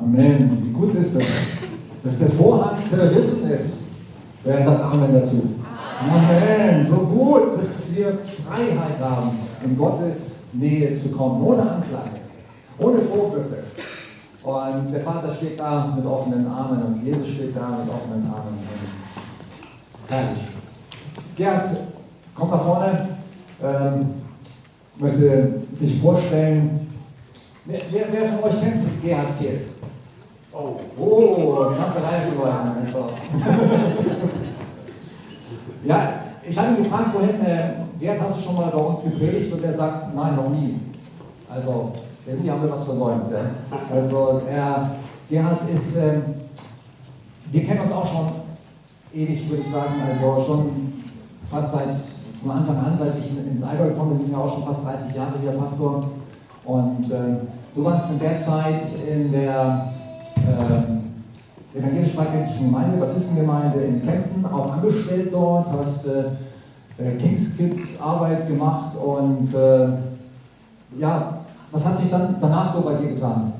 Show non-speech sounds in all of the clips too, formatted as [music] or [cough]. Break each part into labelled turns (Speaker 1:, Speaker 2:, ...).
Speaker 1: Amen. Wie gut ist das, dass der Vorhang zerrissen ist. Wer sagt Amen dazu? Amen. So gut, dass wir Freiheit haben, in Gottes Nähe zu kommen, ohne Anklage, ohne Vorwürfe. Und der Vater steht da mit offenen Armen und Jesus steht da mit offenen Armen. Herrlich. Gerd, komm nach vorne. Ähm, möchte dich vorstellen. Wer, wer, wer von euch kennt Gerhard Kehl? Oh, oh, die ganze Reihe geworden. Also. ja, ich habe ihn gefragt vorhin, äh, Gerhard, hast du schon mal bei uns gepredigt? Und er sagt, nein, noch nie. Also, irgendwie haben wir was versäumt. Ja? Also, er, Gerhard ist, äh, wir kennen uns auch schon ewig, würde ich sagen, also schon fast seit von Anfang an, seit ich ins Allgäu komme, bin ich ja auch schon fast 30 Jahre hier Pastor. Und äh, du warst in der Zeit in der äh, evangelisch-freikirchlichen Gemeinde, Baptistengemeinde in Kempten, auch angestellt dort, hast äh, äh, Kings Kids Arbeit gemacht und äh, ja, was hat sich dann danach so bei dir getan?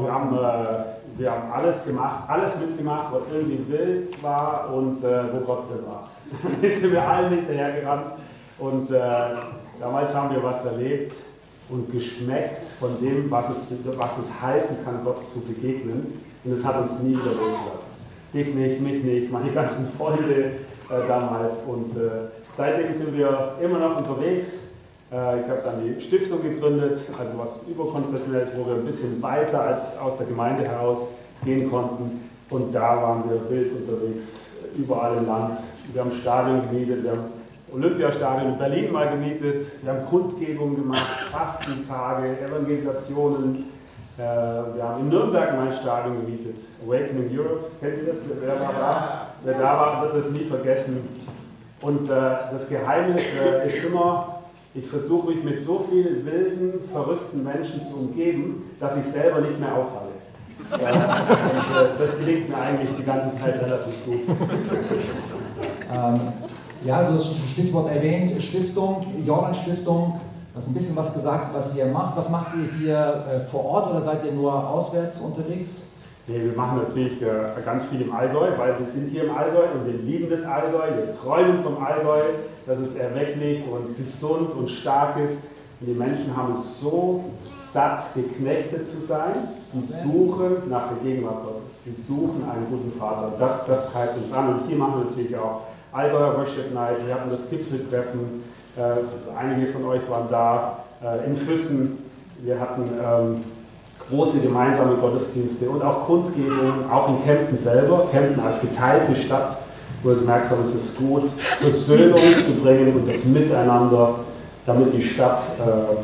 Speaker 2: wir haben äh, wir haben alles gemacht, alles mitgemacht, was irgendwie wild war und äh, wo Gott drin war. [laughs] Jetzt sind wir allen hinterhergerannt und äh, damals haben wir was erlebt und geschmeckt von dem, was es, was es heißen kann, Gott zu begegnen. Und es hat uns nie wieder losgelassen. Dich nicht, mich nicht, meine ganzen Freunde äh, damals. Und äh, seitdem sind wir immer noch unterwegs. Äh, ich habe dann die Stiftung gegründet, also was überkonfessionelles, wo wir ein bisschen weiter als aus der Gemeinde heraus gehen konnten. Und da waren wir wild unterwegs, überall im Land. Wir haben Stadion gemietet, wir haben Olympiastadion in Berlin mal gemietet, wir haben Kundgebungen gemacht, Fastentage, Evangelisationen. Äh, wir haben in Nürnberg mal ein Stadion gemietet, Awakening Europe, kennt ihr das? Wer war da? Wer da war, wird das nie vergessen. Und äh, das Geheimnis ist immer, ich versuche mich mit so vielen wilden, verrückten Menschen zu umgeben, dass ich selber nicht mehr auffalle. Ja, und, äh, das gelingt mir eigentlich die ganze Zeit relativ gut.
Speaker 1: Ähm, ja, also das Stichwort erwähnt, Stiftung, Jordan Stiftung, du hast ein bisschen was gesagt, was ihr macht. Was macht ihr hier äh, vor Ort oder seid ihr nur auswärts unterwegs?
Speaker 2: Nee, wir machen natürlich äh, ganz viel im Allgäu, weil wir sind hier im Allgäu und wir lieben das Allgäu, wir träumen vom Allgäu, dass es erwecklich und gesund und stark ist. Und die Menschen haben es so satt, geknechtet zu sein und suchen nach der Gegenwart Gottes. Die suchen einen guten Vater. Das, das treibt uns an. Und hier machen wir natürlich auch Allgäuer Worship Night, wir hatten das Gipfeltreffen, äh, einige von euch waren da, äh, in Füssen, wir hatten ähm, große gemeinsame Gottesdienste und auch Kundgebungen, auch in Kempten selber, Kempten als geteilte Stadt, wo wir gemerkt haben, es ist gut, Versöhnung zu bringen und das Miteinander, damit die Stadt, äh,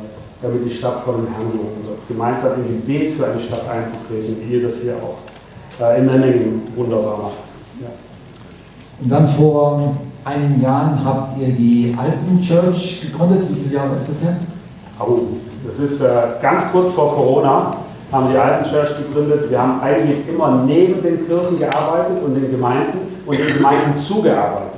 Speaker 2: damit die Stadt vor dem Herrn gehoben wird. Gemeinsam im Gebet für eine Stadt einzutreten, wie ihr das hier auch äh, in Memmingen wunderbar macht.
Speaker 1: Und dann vor einigen Jahren habt ihr die Alten Church gegründet. Wie viele Jahre ist das her?
Speaker 2: Oh, das ist äh, ganz kurz vor Corona haben die Alten Church gegründet. Wir haben eigentlich immer neben den Kirchen gearbeitet und den Gemeinden und den Gemeinden zugearbeitet.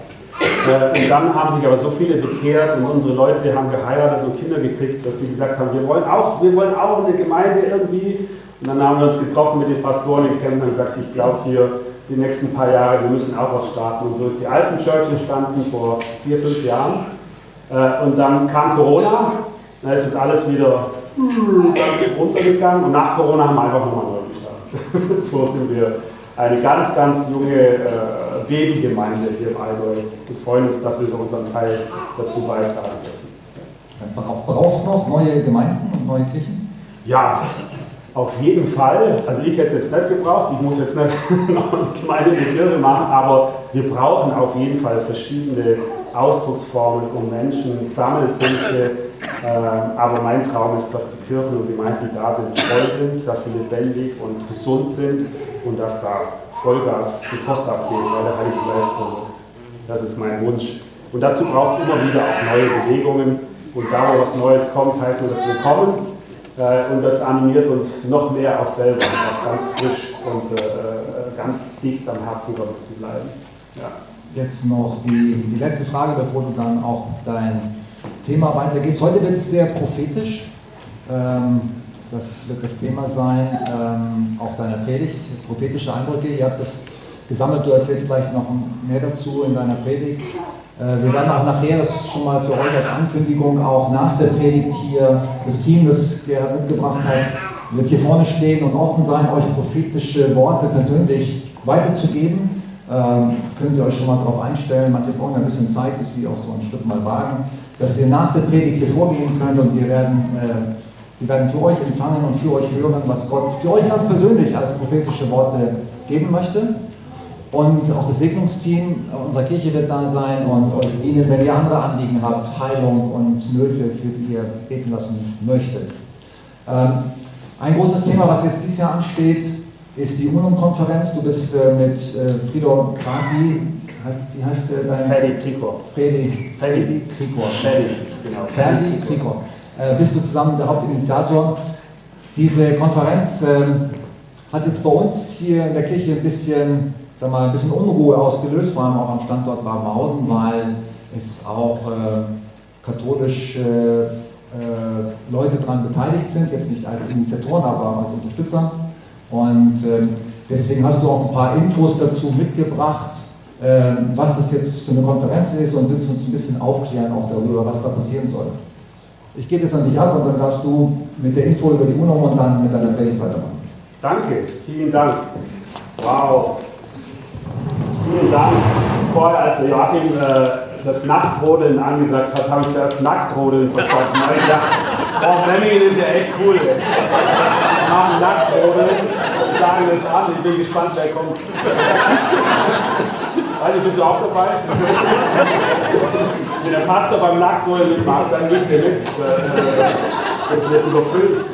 Speaker 2: Äh, und dann haben sich aber so viele bekehrt und unsere Leute haben geheiratet und Kinder gekriegt, dass sie gesagt haben, wir wollen auch, wir wollen auch eine Gemeinde irgendwie. Und dann haben wir uns getroffen mit den Pastoren in Kempten und gesagt, ich glaube hier die nächsten paar Jahre, wir müssen auch was starten. Und so ist die Alten Church entstanden vor vier, fünf Jahren. Äh, und dann kam Corona, dann ist es alles wieder ganz [laughs] runtergegangen und nach Corona haben wir einfach nochmal neu gestartet. [laughs] so sind wir eine ganz, ganz junge äh, Babygemeinde hier im Allgäu und freuen uns, dass wir so unseren Teil dazu beitragen dürfen.
Speaker 1: Brauchst du noch neue Gemeinden und neue Kirchen?
Speaker 2: Ja, auf jeden Fall. Also ich hätte es jetzt nicht gebraucht, ich muss jetzt nicht [laughs] noch eine Kirche machen, aber wir brauchen auf jeden Fall verschiedene Ausdrucksformen, um Menschen, Sammelpunkte ähm, aber mein Traum ist, dass die Kirchen und Gemeinden, die da sind, voll sind, dass sie lebendig und gesund sind und dass da Vollgas die Post abgeht, weil der Heilige Geist kommt. Das ist mein Wunsch. Und dazu braucht es immer wieder auch neue Bewegungen. Und da, wo was Neues kommt, heißt nur das Willkommen. Äh, und das animiert uns noch mehr auch selber, auch ganz frisch und äh, äh, ganz dicht am Herzen Gottes zu bleiben.
Speaker 1: Ja. Jetzt noch die, die letzte Frage, bevor du dann auch dein Thema weitergeht. Heute wird es sehr prophetisch. Ähm, das wird das Thema sein, ähm, auch deiner Predigt, prophetische Eindrücke. Ihr habt das gesammelt, du erzählst gleich noch mehr dazu in deiner Predigt. Äh, wir werden auch nachher, das ist schon mal für euch als Ankündigung, auch nach der Predigt hier das Team, das Gerhard mitgebracht hat, wird hier vorne stehen und offen sein, euch prophetische Worte persönlich weiterzugeben. Ähm, könnt ihr euch schon mal darauf einstellen. Manche brauchen ein bisschen Zeit, bis sie auch so ein Stück mal wagen, dass ihr nach der Predigt hier vorgehen könnt und wir werden, äh, sie werden für euch empfangen und für euch hören, was Gott für euch ganz persönlich als prophetische Worte geben möchte. Und auch das Segnungsteam unserer Kirche wird da sein und euch dienen, wenn ihr andere Anliegen habt, Heilung und Nöte, für die ihr beten lassen möchtet. Ähm, ein großes Thema, was jetzt dieses Jahr ansteht, ist die UNO-Konferenz. Du bist äh, mit äh, Frido Kragi, heißt, wie heißt der dein?
Speaker 2: Ferdi Krikor.
Speaker 1: Fredi, Fredi Krikor.
Speaker 2: Ferdi, genau.
Speaker 1: Ferdi Krikor. Äh, bist du zusammen der Hauptinitiator. Diese Konferenz ähm, hat jetzt bei uns hier in der Kirche ein bisschen sag mal, ein bisschen Unruhe ausgelöst, vor allem auch am Standort Babenhausen, weil es auch äh, katholische äh, Leute daran beteiligt sind, jetzt nicht als Initiatoren, aber als Unterstützer. Und äh, deswegen hast du auch ein paar Infos dazu mitgebracht, ähm, was das jetzt für eine Konferenz ist und willst uns ein bisschen aufklären auch darüber, was da passieren soll. Ich gebe jetzt an dich ab und dann darfst du mit der Info über die UNO und dann mit deiner Base weitermachen.
Speaker 2: Danke, vielen Dank. Wow, Vielen Dank. Vorher, als Joachim äh, das Nacktrodeln angesagt hat, habe ich zuerst Nacktrodeln verstanden. ich dachte, oh, Memmingen ist ja echt cool. Ich mache Nacktrodeln, sagen das an, ich bin gespannt, wer kommt. Also bist du auch dabei? Wenn der Pastor beim Nacktrodeln mitmacht, dann müsst ihr mit. Das wird überfüllt.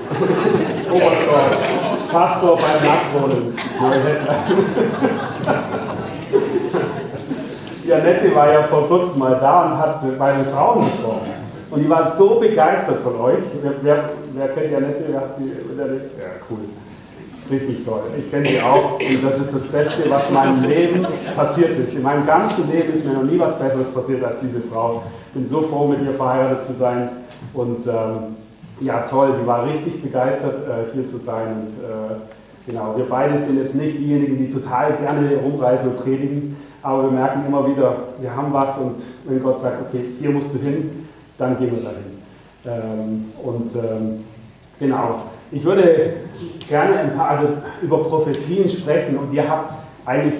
Speaker 2: Oberstdorf. Pastor beim Nacktrodeln. Die Annette war ja vor kurzem mal da und hat bei den Frauen gesprochen. Und die war so begeistert von euch. Wer, wer, wer kennt die Annette? Wer hat sie? Ja, cool. Richtig toll. Ich kenne sie auch und das ist das Beste, was in meinem Leben passiert ist. In meinem ganzen Leben ist mir noch nie was Besseres passiert als diese Frau. Ich bin so froh, mit ihr verheiratet zu sein. Und ähm, ja, toll, die war richtig begeistert, äh, hier zu sein. Und äh, genau, wir beide sind jetzt nicht diejenigen, die total gerne rumreisen und predigen, aber wir merken immer wieder, wir haben was und wenn Gott sagt, okay, hier musst du hin, dann gehen wir dahin. Ähm, und ähm, genau, ich würde gerne ein paar also über Prophetien sprechen und ihr habt, eigentlich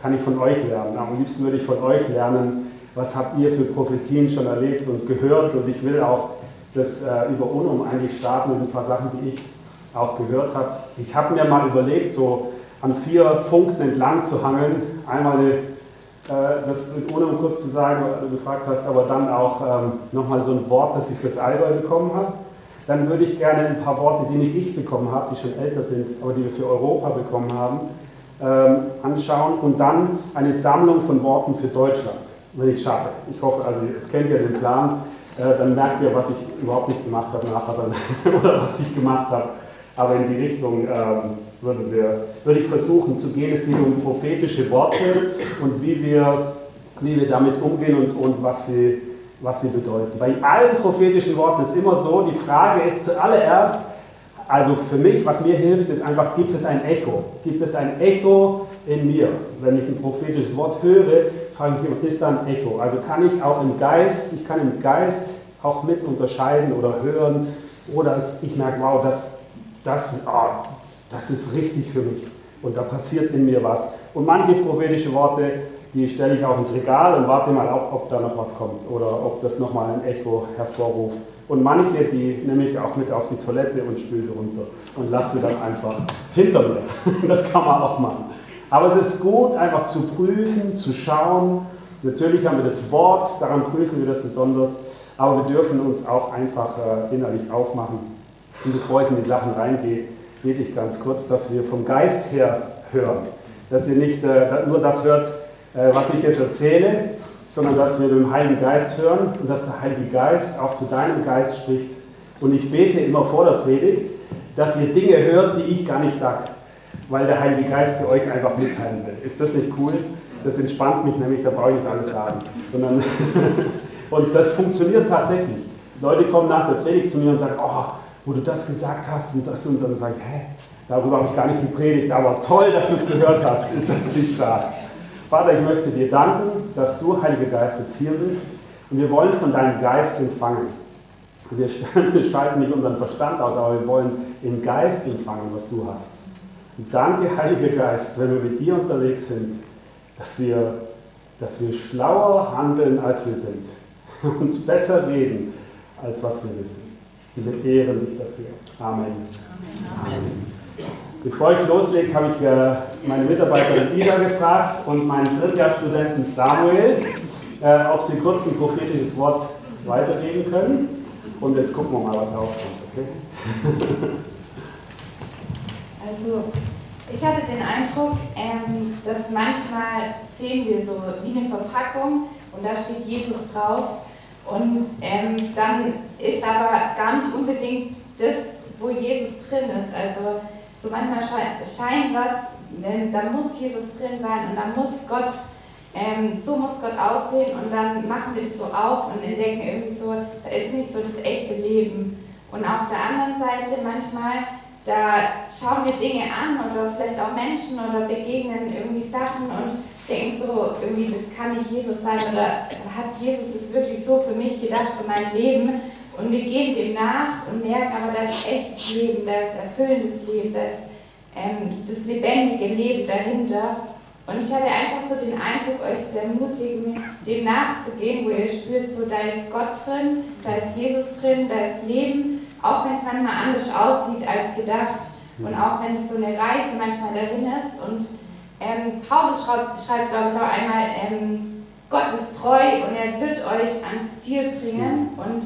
Speaker 2: kann ich von euch lernen, am liebsten würde ich von euch lernen, was habt ihr für Prophetien schon erlebt und gehört und ich will auch das äh, über UNUM eigentlich starten mit ein paar Sachen, die ich auch gehört habe. Ich habe mir mal überlegt, so an vier Punkten entlang zu hangeln. Einmal eine das ohne um kurz zu sagen, was du gefragt hast, aber dann auch ähm, nochmal so ein Wort, das ich fürs Allgäu bekommen habe. Dann würde ich gerne ein paar Worte, die nicht ich bekommen habe, die schon älter sind, aber die wir für Europa bekommen haben, ähm, anschauen und dann eine Sammlung von Worten für Deutschland, wenn ich es schaffe. Ich hoffe, also jetzt kennt ihr den Plan, äh, dann merkt ihr, was ich überhaupt nicht gemacht habe nachher dann, [laughs] oder was ich gemacht habe. Aber in die Richtung ähm, würden wir, würde ich versuchen zu gehen. Es geht um prophetische Worte und wie wir, wie wir damit umgehen und, und was, sie, was sie bedeuten. Bei allen prophetischen Worten ist immer so, die Frage ist zuallererst, also für mich, was mir hilft, ist einfach, gibt es ein Echo? Gibt es ein Echo in mir? Wenn ich ein prophetisches Wort höre, frage ich mich, ist da ein Echo? Also kann ich auch im Geist, ich kann im Geist auch mit unterscheiden oder hören, oder ich merke, wow, das, das, oh, das ist richtig für mich und da passiert in mir was. Und manche prophetische Worte, die stelle ich auch ins Regal und warte mal, ob, ob da noch was kommt oder ob das nochmal ein Echo hervorruft. Und manche, die nehme ich auch mit auf die Toilette und spüle sie runter und lasse sie dann einfach hinter mir. [laughs] Das kann man auch machen. Aber es ist gut, einfach zu prüfen, zu schauen. Natürlich haben wir das Wort, daran prüfen wir das besonders. Aber wir dürfen uns auch einfach äh, innerlich aufmachen. Und bevor ich in die Sachen reingehe, bete ich ganz kurz, dass wir vom Geist her hören. Dass ihr nicht äh, nur das hört, äh, was ich jetzt erzähle, sondern dass wir den Heiligen Geist hören und dass der Heilige Geist auch zu deinem Geist spricht. Und ich bete immer vor der Predigt, dass ihr Dinge hört, die ich gar nicht sage, weil der Heilige Geist sie euch einfach mitteilen will. Ist das nicht cool? Das entspannt mich nämlich, da brauche ich nicht alles sagen. und [laughs] das funktioniert tatsächlich. Leute kommen nach der Predigt zu mir und sagen, oh, wo du das gesagt hast und das und dann sagst, hä, darüber habe ich gar nicht gepredigt, aber toll, dass du es gehört hast, ist das nicht stark. Vater, ich möchte dir danken, dass du, Heiliger Geist, jetzt hier bist und wir wollen von deinem Geist empfangen. [laughs] Wir schalten nicht unseren Verstand aus, aber wir wollen im Geist empfangen, was du hast. Und danke, Heiliger Geist, wenn wir mit dir unterwegs sind, dass wir, dass wir schlauer handeln, als wir sind [laughs] und besser reden, als was wir wissen. Wir ehren dich dafür. Amen. Amen. Bevor ich loslege, habe ich äh, meine Mitarbeiterin Ida gefragt und meinen Drittjahrstudenten Samuel, äh, ob sie kurz ein prophetisches Wort weitergeben können. Und jetzt gucken wir mal, was da aufkommt. Okay? [laughs]
Speaker 3: Also, ich hatte den Eindruck, ähm, dass manchmal sehen wir so wie eine Verpackung und da steht Jesus drauf und ähm, dann ist aber gar nicht unbedingt das, wo Jesus drin ist. Also so manchmal scheint, scheint was, da muss Jesus drin sein und dann muss Gott, ähm, so muss Gott aussehen und dann machen wir das so auf und entdecken irgendwie so, da ist nicht so das echte Leben. Und auf der anderen Seite manchmal, da schauen wir Dinge an oder vielleicht auch Menschen oder begegnen irgendwie Sachen und denken so, irgendwie, das kann nicht Jesus sein oder hat Jesus es wirklich so für mich gedacht, für mein Leben? Und wir gehen dem nach und merken aber, da ist echtes Leben, da ist erfüllendes Leben, da ist ähm, das lebendige Leben dahinter. Und ich hatte einfach so den Eindruck, euch zu ermutigen, dem nachzugehen, wo ihr spürt, so da ist Gott drin, da ist Jesus drin, da ist Leben, auch wenn es manchmal anders aussieht als gedacht und auch wenn es so eine Reise manchmal darin ist. Und ähm, Paulus schreibt, schreibt glaube ich, auch einmal, ähm, Gott ist treu und er wird euch ans Ziel bringen. Und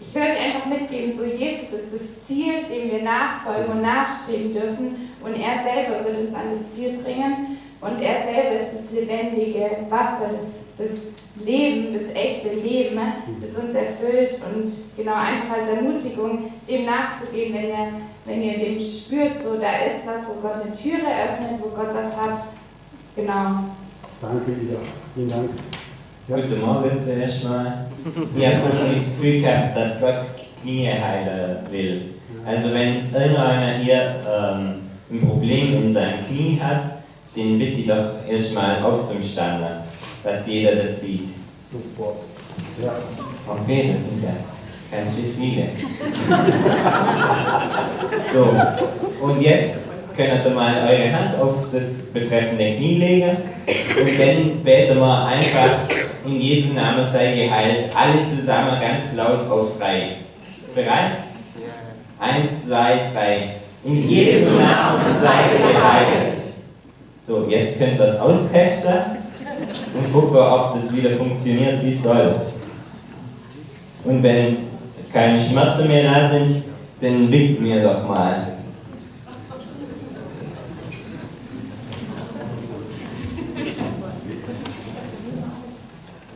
Speaker 3: ich will euch einfach mitgeben, so Jesus ist das Ziel, dem wir nachfolgen und nachstreben dürfen. Und er selber wird uns an das Ziel bringen. Und er selber ist das lebendige Wasser, das, das Leben, das echte Leben, das uns erfüllt. Und genau einfach als Ermutigung, dem nachzugehen, wenn ihr, wenn ihr dem spürt, so da ist was, wo Gott eine Türe öffnet, wo Gott was hat. Genau.
Speaker 2: Danke, Ida. Vielen Dank.
Speaker 4: Ja. Guten Morgen zuerst mal. Ich habe das Gefühl gehabt, dass Gott Knie heilen will. Also wenn irgendeiner hier ähm, ein Problem in seinem Knie hat, den bitte ich doch erstmal aufzustanden, dass jeder das sieht.
Speaker 2: Super. Ja.
Speaker 4: Okay, das sind ja ganz schön viele. so, und jetzt könnt ihr mal eure Hand auf das betreffende Knie legen und dann beten wir einfach in Jesu Namen sei geheilt, alle zusammen ganz laut auf drei. Bereit? Eins, zwei, drei. In Jesu Namen sei geheilt. So, jetzt könnt ihr das austesten und gucken, ob das wieder funktioniert wie soll. Und wenn es keine Schmerzen mehr da sind, dann winkt mir doch mal.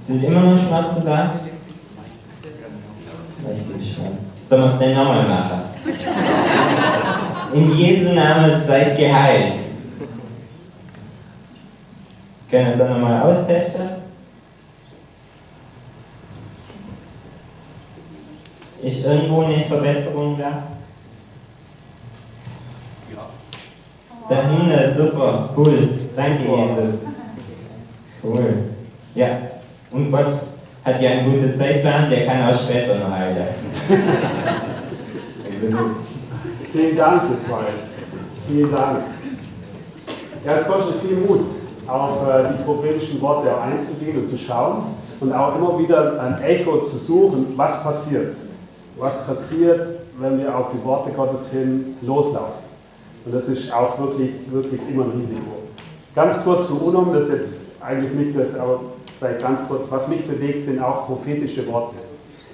Speaker 4: Sind immer noch Schmerzen da? Sollen wir es denn nochmal machen? In Jesu Namen seid geheilt. Können wir dann nochmal austesten? Ist irgendwo eine Verbesserung da? Ja. Dahinter, super, cool. Danke, Jesus. Cool. Ja. Und Gott hat ja einen guten Zeitplan, der kann auch später noch heilen.
Speaker 2: also Vielen Dank, ihr zwei. Vielen Dank. Ja, es kostet viel Mut, auf äh, die prophetischen Worte einzugehen und zu schauen und auch immer wieder ein Echo zu suchen, was passiert. Was passiert, wenn wir auf die Worte Gottes hin loslaufen. Und das ist auch wirklich, wirklich immer ein Risiko. Ganz kurz zu UNOM, das ist jetzt eigentlich nicht das, aber vielleicht ganz kurz, was mich bewegt, sind auch prophetische Worte.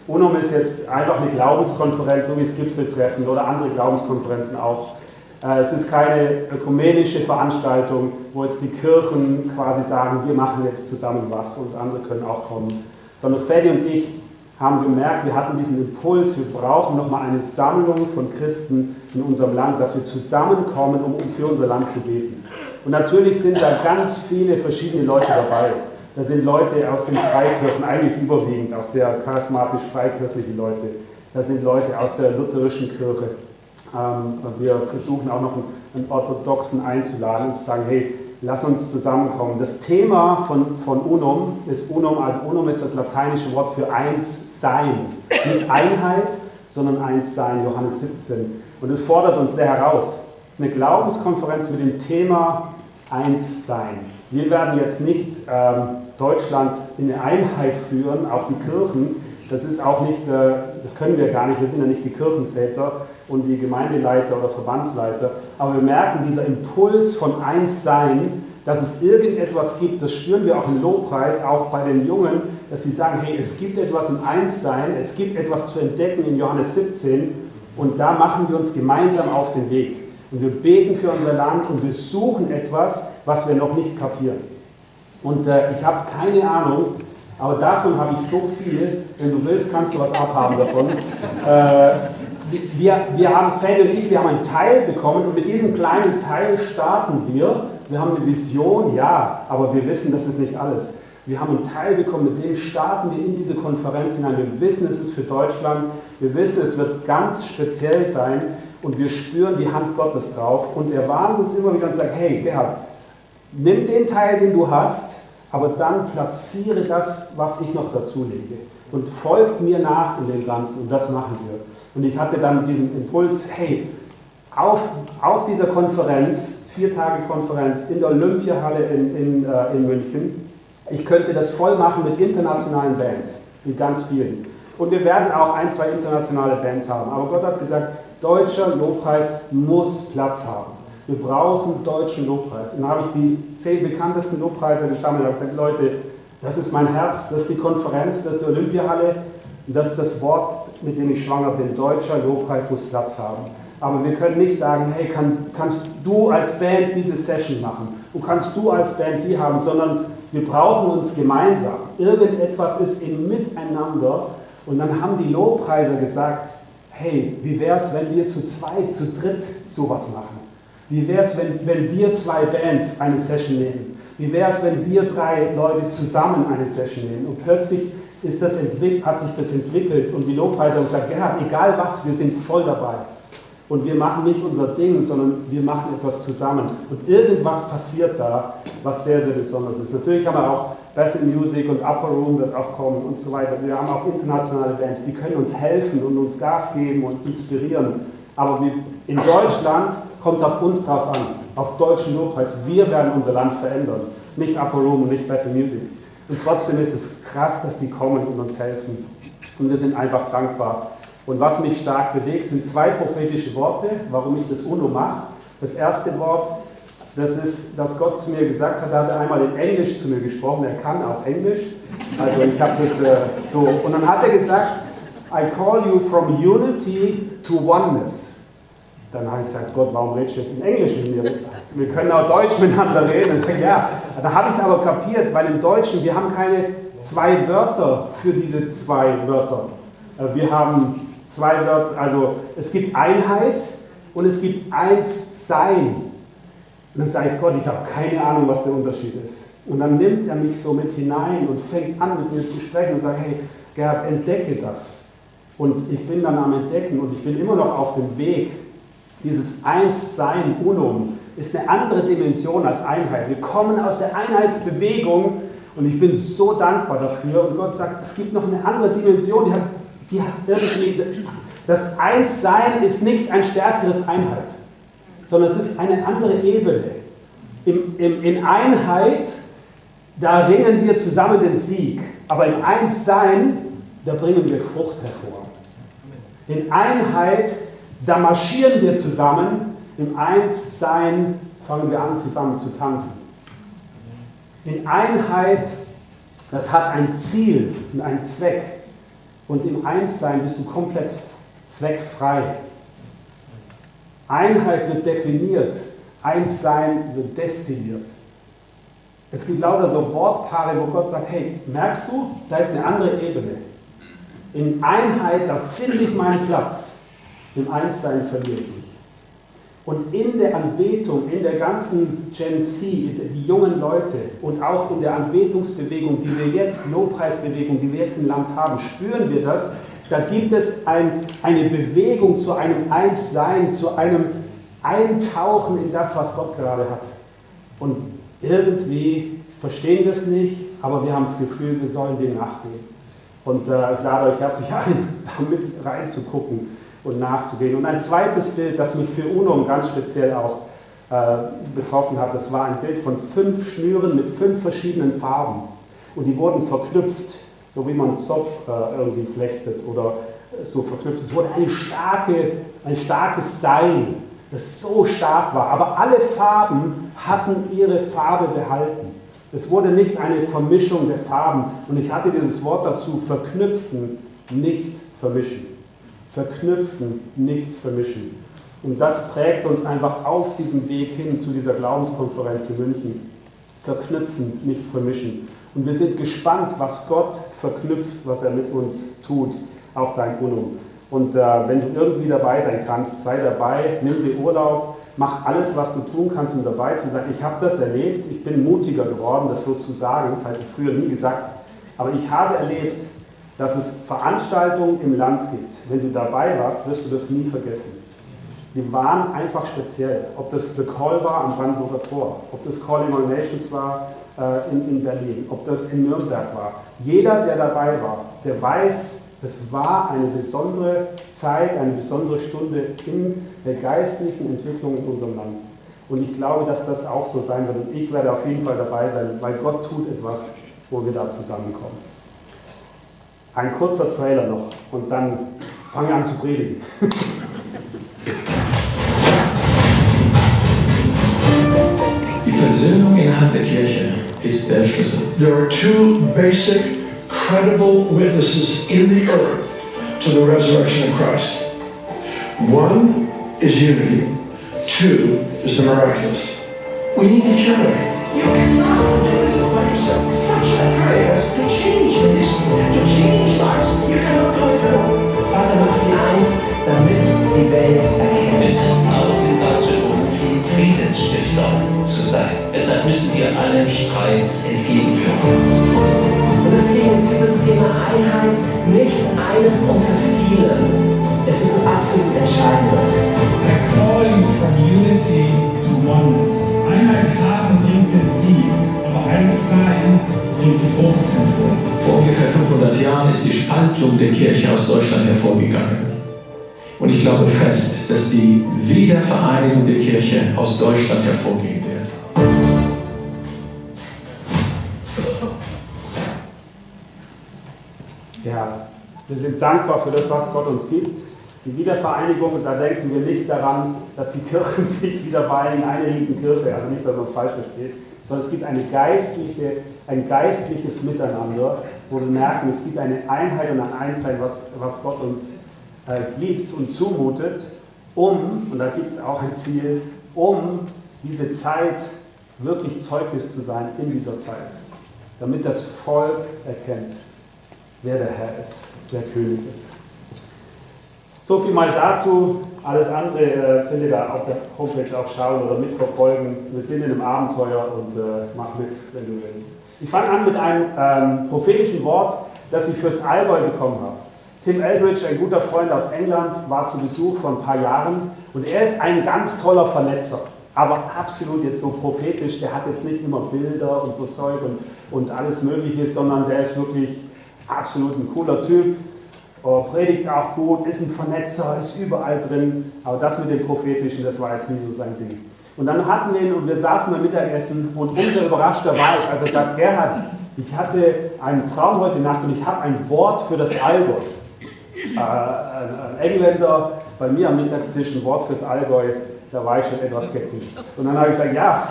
Speaker 2: UNOM ist jetzt einfach eine Glaubenskonferenz, so wie es Gipfeltreffen oder andere Glaubenskonferenzen auch. Äh, es ist keine ökumenische Veranstaltung, wo jetzt die Kirchen quasi sagen, wir machen jetzt zusammen was und andere können auch kommen. Sondern Freddy und ich haben gemerkt, wir hatten diesen Impuls, wir brauchen nochmal eine Sammlung von Christen in unserem Land, dass wir zusammenkommen, um für unser Land zu beten. Und natürlich sind da ganz viele verschiedene Leute dabei. Da sind Leute aus den Freikirchen, eigentlich überwiegend auch sehr charismatisch freikirchliche Leute. Da sind Leute aus der lutherischen Kirche. Ähm, wir versuchen auch noch einen, Orthodoxen einzuladen und zu sagen, hey, lass uns zusammenkommen. Das Thema von, von Unum ist Unum, also Unum ist das lateinische Wort für eins sein. Nicht Einheit, sondern eins sein, Johannes 17. Und es fordert uns sehr heraus. Es ist eine Glaubenskonferenz mit dem Thema eins sein. Wir werden jetzt nicht ähm, Deutschland in eine Einheit führen, auch die Kirchen. Das ist auch nicht, äh, das können wir gar nicht, wir sind ja nicht die Kirchenväter und die Gemeindeleiter oder Verbandsleiter. Aber wir merken, dieser Impuls von Einssein, dass es irgendetwas gibt, das spüren wir auch im Lobpreis, auch bei den Jungen, dass sie sagen, hey, es gibt etwas im Einssein, es gibt etwas zu entdecken in Johannes 17 und da machen wir uns gemeinsam auf den Weg. Und wir beten für unser Land und wir suchen etwas, was wir noch nicht kapieren. Und äh, ich habe keine Ahnung, aber davon habe ich so viel. Wenn du willst, kannst du was abhaben davon. Äh, wir, wir haben, Fede und ich, wir haben einen Teil bekommen und mit diesem kleinen Teil starten wir. Wir haben eine Vision, ja, aber wir wissen, das ist nicht alles. Wir haben einen Teil bekommen, mit dem starten wir in diese Konferenz hinein. Wir wissen, es ist für Deutschland. Wir wissen, es wird ganz speziell sein und wir spüren die Hand Gottes drauf. Und er warnt uns immer wieder und sagt, hey Gerhard, nimm den Teil, den du hast, aber dann platziere das, was ich noch dazu lege. Und folgt mir nach in dem Ganzen. Und das machen wir. Und ich hatte dann diesen Impuls, hey, auf, auf dieser Konferenz, vier Tage Konferenz in der Olympiahalle in, in, äh, in München, ich könnte das voll machen mit internationalen Bands, mit ganz vielen. Und wir werden auch ein, zwei internationale Bands haben. Aber Gott hat gesagt, deutscher Lobpreis muss Platz haben. Wir brauchen deutschen Lobpreis. Und dann habe ich die zehn bekanntesten Lobpreise gesammelt und gesagt, Leute, das ist mein Herz, das ist die Konferenz, das ist die Olympiahalle, das ist das Wort, mit dem ich schwanger bin. Deutscher Lobpreis muss Platz haben. Aber wir können nicht sagen, hey, kann, kannst du als Band diese Session machen? Und kannst du als Band die haben? Sondern wir brauchen uns gemeinsam. Irgendetwas ist im Miteinander. Und dann haben die Lobpreiser gesagt, hey, wie wäre es, wenn wir zu zweit, zu dritt sowas machen? Wie wäre es, wenn, wenn wir zwei Bands eine Session nehmen? Wie wäre es, wenn wir drei Leute zusammen eine Session nehmen? Und plötzlich ist das hat sich das entwickelt und die Lobpreiser haben gesagt, ja, egal was, wir sind voll dabei. Und wir machen nicht unser Ding, sondern wir machen etwas zusammen. Und irgendwas passiert da, was sehr, sehr besonders ist. Natürlich haben wir auch Battle Music und Upper Room wird auch kommen und so weiter. Wir haben auch internationale Bands, die können uns helfen und uns Gas geben und inspirieren. Aber in Deutschland kommt es auf uns drauf an, auf deutschen Lobpreis. Wir werden unser Land verändern, nicht Upper Room und nicht Battle Music. Und trotzdem ist es krass, dass die kommen und uns helfen. Und wir sind einfach dankbar. Und was mich stark bewegt, sind zwei prophetische Worte, warum ich das UNO mache. Das erste Wort, das ist, dass Gott zu mir gesagt hat, da hat er einmal in Englisch zu mir gesprochen, er kann auch Englisch. Also ich habe das äh, so. Und dann hat er gesagt, I call you from unity to oneness. Dann habe ich gesagt, Gott, warum redest du jetzt in Englisch mit mir? Wir können auch Deutsch [laughs] miteinander reden. Ich sage, ja, da habe ich es aber kapiert, weil im Deutschen, wir haben keine zwei Wörter für diese zwei Wörter. Äh, wir haben zwei Wörter, also es gibt Einheit und es gibt Einssein. Und dann sage ich, Gott, ich habe keine Ahnung, was der Unterschied ist. Und dann nimmt er mich so mit hinein und fängt an, mit mir zu sprechen und sagt, hey, Gerhard, entdecke das. Und ich bin dann am Entdecken und ich bin immer noch auf dem Weg. Dieses Einssein, Unum, ist eine andere Dimension als Einheit. Wir kommen aus der Einheitsbewegung und ich bin so dankbar dafür. Und Gott sagt, es gibt noch eine andere Dimension, die hat die hat irgendwie, das Einssein ist nicht ein stärkeres Einheit, sondern es ist eine andere Ebene. Im, im, in Einheit, da ringen wir zusammen den Sieg, aber im Einssein, da bringen wir Frucht hervor. In Einheit, da marschieren wir zusammen, im Einssein fangen wir an zusammen zu tanzen. In Einheit, das hat ein Ziel und einen Zweck. Und im Einssein bist du komplett zweckfrei. Einheit wird definiert, Einssein wird destilliert. Es gibt lauter so Wortpaare, wo Gott sagt, hey, merkst du, da ist eine andere Ebene. In Einheit, da finde ich meinen Platz. Im Einssein verliere ich. Und in der Anbetung, in der ganzen Gen Z, die jungen Leute und auch in der Anbetungsbewegung, die wir jetzt, Lobpreisbewegung, die wir jetzt im Land haben, spüren wir das, Da gibt es ein, eine Bewegung zu einem Einssein, zu einem Eintauchen in das, was Gott gerade hat. Und irgendwie verstehen wir es nicht, aber wir haben das Gefühl, wir sollen dem nachgehen. Und äh, ich lade euch herzlich ein, [laughs] damit reinzugucken und nachzugehen. Und ein zweites Bild, das mich für UNOM ganz speziell auch äh, betroffen hat, das war ein Bild von fünf Schnüren mit fünf verschiedenen Farben. Und die wurden verknüpft, so wie man Zopf äh, irgendwie flechtet oder so verknüpft. Es wurde eine starke, ein starkes Seil, das so stark war. Aber alle Farben hatten ihre Farbe behalten. Es wurde nicht eine Vermischung der Farben. Und ich hatte dieses Wort dazu, verknüpfen, nicht vermischen. Verknüpfen, nicht vermischen. Und das prägt uns einfach auf diesem Weg hin zu dieser Glaubenskonferenz in München. Verknüpfen, nicht vermischen. Und wir sind gespannt, was Gott verknüpft, was er mit uns tut, auch dein UNO. Und äh, wenn du irgendwie dabei sein kannst, sei dabei, nimm dir Urlaub, mach alles, was du tun kannst, um dabei zu sein. Ich habe das erlebt, ich bin mutiger geworden, das so zu sagen, das habe ich früher nie gesagt. Aber ich habe erlebt, dass es Veranstaltungen im Land gibt. Wenn du dabei warst, wirst du das nie vergessen. Die waren einfach speziell. Ob das The Call war am Brandenburger Tor, ob das Calling All Nations war äh, in, in Berlin, ob das in Nürnberg war. Jeder, der dabei war, der weiß, es war eine besondere Zeit, eine besondere Stunde in der geistlichen Entwicklung in unserem Land. Und ich glaube, dass das auch so sein wird. Und ich werde auf jeden Fall dabei sein, weil Gott tut etwas, wo wir da zusammenkommen. Ein kurzer Trailer noch und dann fange ich an zu predigen.
Speaker 5: Die Versöhnung innerhalb der Kirche ist der Schlüssel.
Speaker 6: There are two basic, credible witnesses in the earth to the resurrection of Christ. One is unity, two is the miraculous. We need each other.
Speaker 7: Damit die Welt erkennt.
Speaker 8: Wir Christen aber sind dazu berufen, Friedensstifter zu sein. Deshalb müssen wir allen Streit entgegenwirken.
Speaker 7: Und deswegen ist dieses Thema Einheit nicht eines unter vielen. Es ist absolut entscheidendes.
Speaker 9: They're calling from unity to oneness. Einheit haben bringt Prinzip, aber eins sein bringt Frucht hervor.
Speaker 5: Vor ungefähr 500 Jahren ist die Spaltung der Kirche aus Deutschland hervorgegangen. Und ich glaube fest, dass die Wiedervereinigung der Kirche aus Deutschland hervorgehen wird.
Speaker 2: Ja, wir sind dankbar für das, was Gott uns gibt. Die Wiedervereinigung, und da denken wir nicht daran, dass die Kirchen [laughs] sich wieder vereinigen, eine Riesenkirche, also nicht, dass man es falsch versteht, sondern es gibt eine geistliche, ein geistliches Miteinander, wo wir merken, es gibt eine Einheit und ein Einssein, was, was Gott uns äh, gibt und zumutet, um, und da gibt es auch ein Ziel, um diese Zeit wirklich Zeugnis zu sein in dieser Zeit, damit das Volk erkennt, wer der Herr ist, wer König ist. So viel mal dazu. Alles andere äh, könnt ihr da auf der Homepage auch schauen oder mitverfolgen. Wir sind in einem Abenteuer und äh, mach mit, wenn du willst. Ich fange an mit einem ähm, prophetischen Wort, das ich fürs Allgäu bekommen habe. Tim Eldridge, ein guter Freund aus England, war zu Besuch vor ein paar Jahren und er ist ein ganz toller Verletzer. Aber absolut jetzt so prophetisch, der hat jetzt nicht immer Bilder und so Zeug und, und alles Mögliche, sondern der ist wirklich absolut ein cooler Typ. Oh, predigt auch gut, ist ein Vernetzer, ist überall drin. Aber das mit dem Prophetischen, das war jetzt nie so sein Ding. Und dann hatten wir ihn und wir saßen beim Mittagessen und unser überraschter war, also er sagt, Gerhard, ich hatte einen Traum heute Nacht und ich habe ein Wort für das Allgäu. Äh, ein Engländer bei mir am Mittagstisch ein Wort fürs Allgäu, da war ich schon etwas skeptisch. Und dann habe ich gesagt, ja,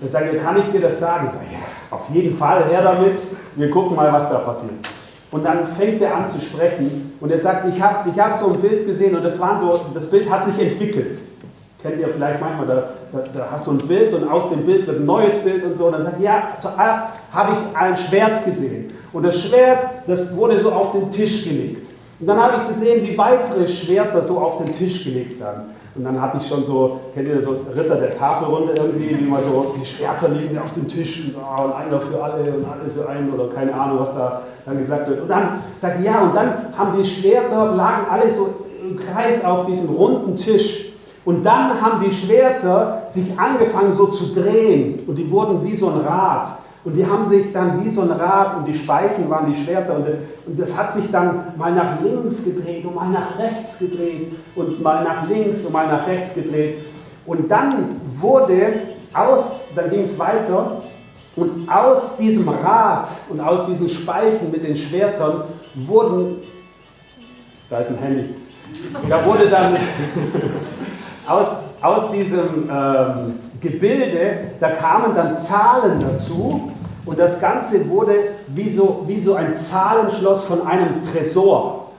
Speaker 2: er sagt, kann ich dir das sagen? Ich sage, ja, auf jeden Fall her damit, wir gucken mal, was da passiert. Und dann fängt er an zu sprechen und er sagt, ich habe ich hab so ein Bild gesehen und das, waren so, das Bild hat sich entwickelt. Kennt ihr vielleicht manchmal, da, da, da, hast du ein Bild und aus dem Bild wird ein neues Bild und so. Und dann sagt er, ja, zuerst habe ich ein Schwert gesehen. Und das Schwert, das wurde so auf den Tisch gelegt. Und dann habe ich gesehen, wie weitere Schwerter so auf den Tisch gelegt werden. Und dann hatte ich schon so, kennt ihr so Ritter der Tafelrunde irgendwie, wie man so, die Schwerter liegen auf dem Tisch und, ah, und einer für alle und alle für einen oder keine Ahnung, was da dann gesagt wird. Und dann sagte ja, und dann haben die Schwerter, lagen alle so im Kreis auf diesem runden Tisch. Und dann haben die Schwerter sich angefangen so zu drehen und die wurden wie so ein Rad. Und die haben sich dann wie so ein Rad und die Speichen waren die Schwerter und, und das hat sich dann mal nach links gedreht und mal nach rechts gedreht und mal nach links und mal nach rechts gedreht. Und dann wurde aus, dann ging es weiter und aus diesem Rad und aus diesen Speichen mit den Schwertern wurden, da ist ein Handy, da wurde dann [laughs] aus, aus diesem ähm, Gebilde, da kamen dann Zahlen dazu und das Ganze wurde wie so, wie so ein Zahlenschloss von einem Tresor.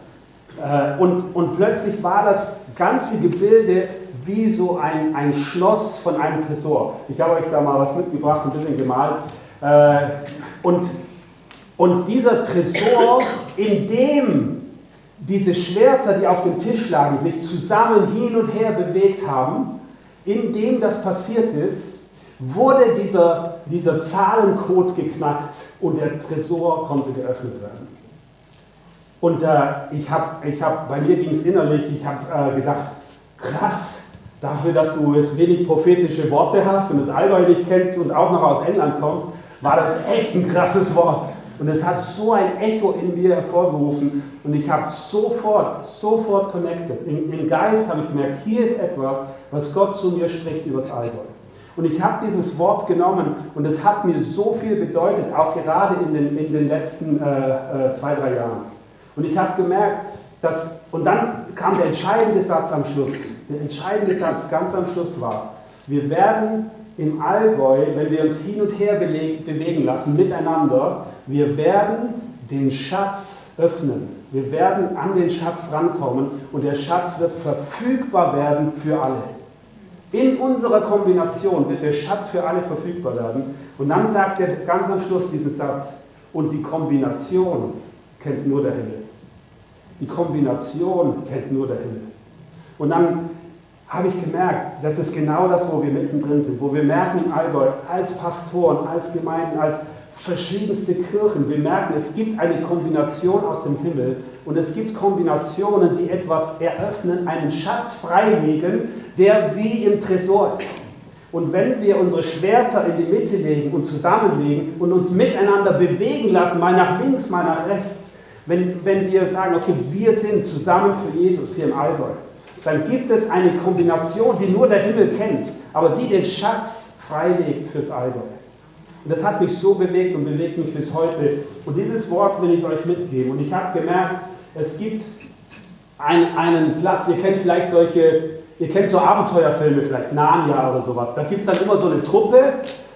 Speaker 2: Äh, und, und plötzlich war das ganze Gebilde wie so ein, ein Schloss von einem Tresor. Ich habe euch da mal was mitgebracht, ein bisschen gemalt. Äh, und, und dieser Tresor, in dem diese Schwerter, die auf dem Tisch lagen, sich zusammen hin und her bewegt haben, in dem das passiert ist, wurde dieser, dieser Zahlencode geknackt und der Tresor konnte geöffnet werden. Und äh, ich habe, ich hab, bei mir ging es innerlich, ich habe äh, gedacht, krass, dafür, dass du jetzt wenig prophetische Worte hast und das Allgäu nicht kennst und auch noch aus England kommst, war das echt ein krasses Wort. Und es hat so ein Echo in mir hervorgerufen und ich habe sofort, sofort connected. Im, Im Geist habe ich gemerkt, hier ist etwas, was Gott zu mir spricht über das Allgäu. Und ich habe dieses Wort genommen und es hat mir so viel bedeutet, auch gerade in den, in den letzten äh, äh, zwei, drei Jahren. Und ich habe gemerkt, dass, und dann kam der entscheidende Satz am Schluss. Der entscheidende Satz ganz am Schluss war, wir werden im Allgäu, wenn wir uns hin und her bewegen lassen, miteinander, wir werden den Schatz öffnen. Wir werden an den Schatz rankommen und der Schatz wird verfügbar werden für alle. In unserer Kombination wird der Schatz für alle verfügbar werden. Und dann sagt er ganz am Schluss diesen Satz, und die Kombination kennt nur der Himmel. Die Kombination kennt nur der Himmel. Und dann habe ich gemerkt, das ist genau das, wo wir mittendrin sind, wo wir merken im Allgäu, als Pastoren, als Gemeinden, als verschiedenste Kirchen. Wir merken, es gibt eine Kombination aus dem Himmel und es gibt Kombinationen, die etwas eröffnen, einen Schatz freilegen, der wie im Tresor ist. Und wenn wir unsere Schwerter in die Mitte legen und zusammenlegen und uns miteinander bewegen lassen, mal nach links, mal nach rechts, wenn, wenn wir sagen, okay, wir sind zusammen für Jesus hier im Allgäu, dann gibt es eine Kombination, die nur der Himmel kennt, aber die den Schatz freilegt fürs Allgäu. Und das hat mich so bewegt und bewegt mich bis heute. Und dieses Wort will ich euch mitgeben. Und ich habe gemerkt, es gibt ein, einen Platz, ihr kennt vielleicht solche, ihr kennt so Abenteuerfilme, vielleicht Narnia oder sowas. Da gibt es dann immer so eine Truppe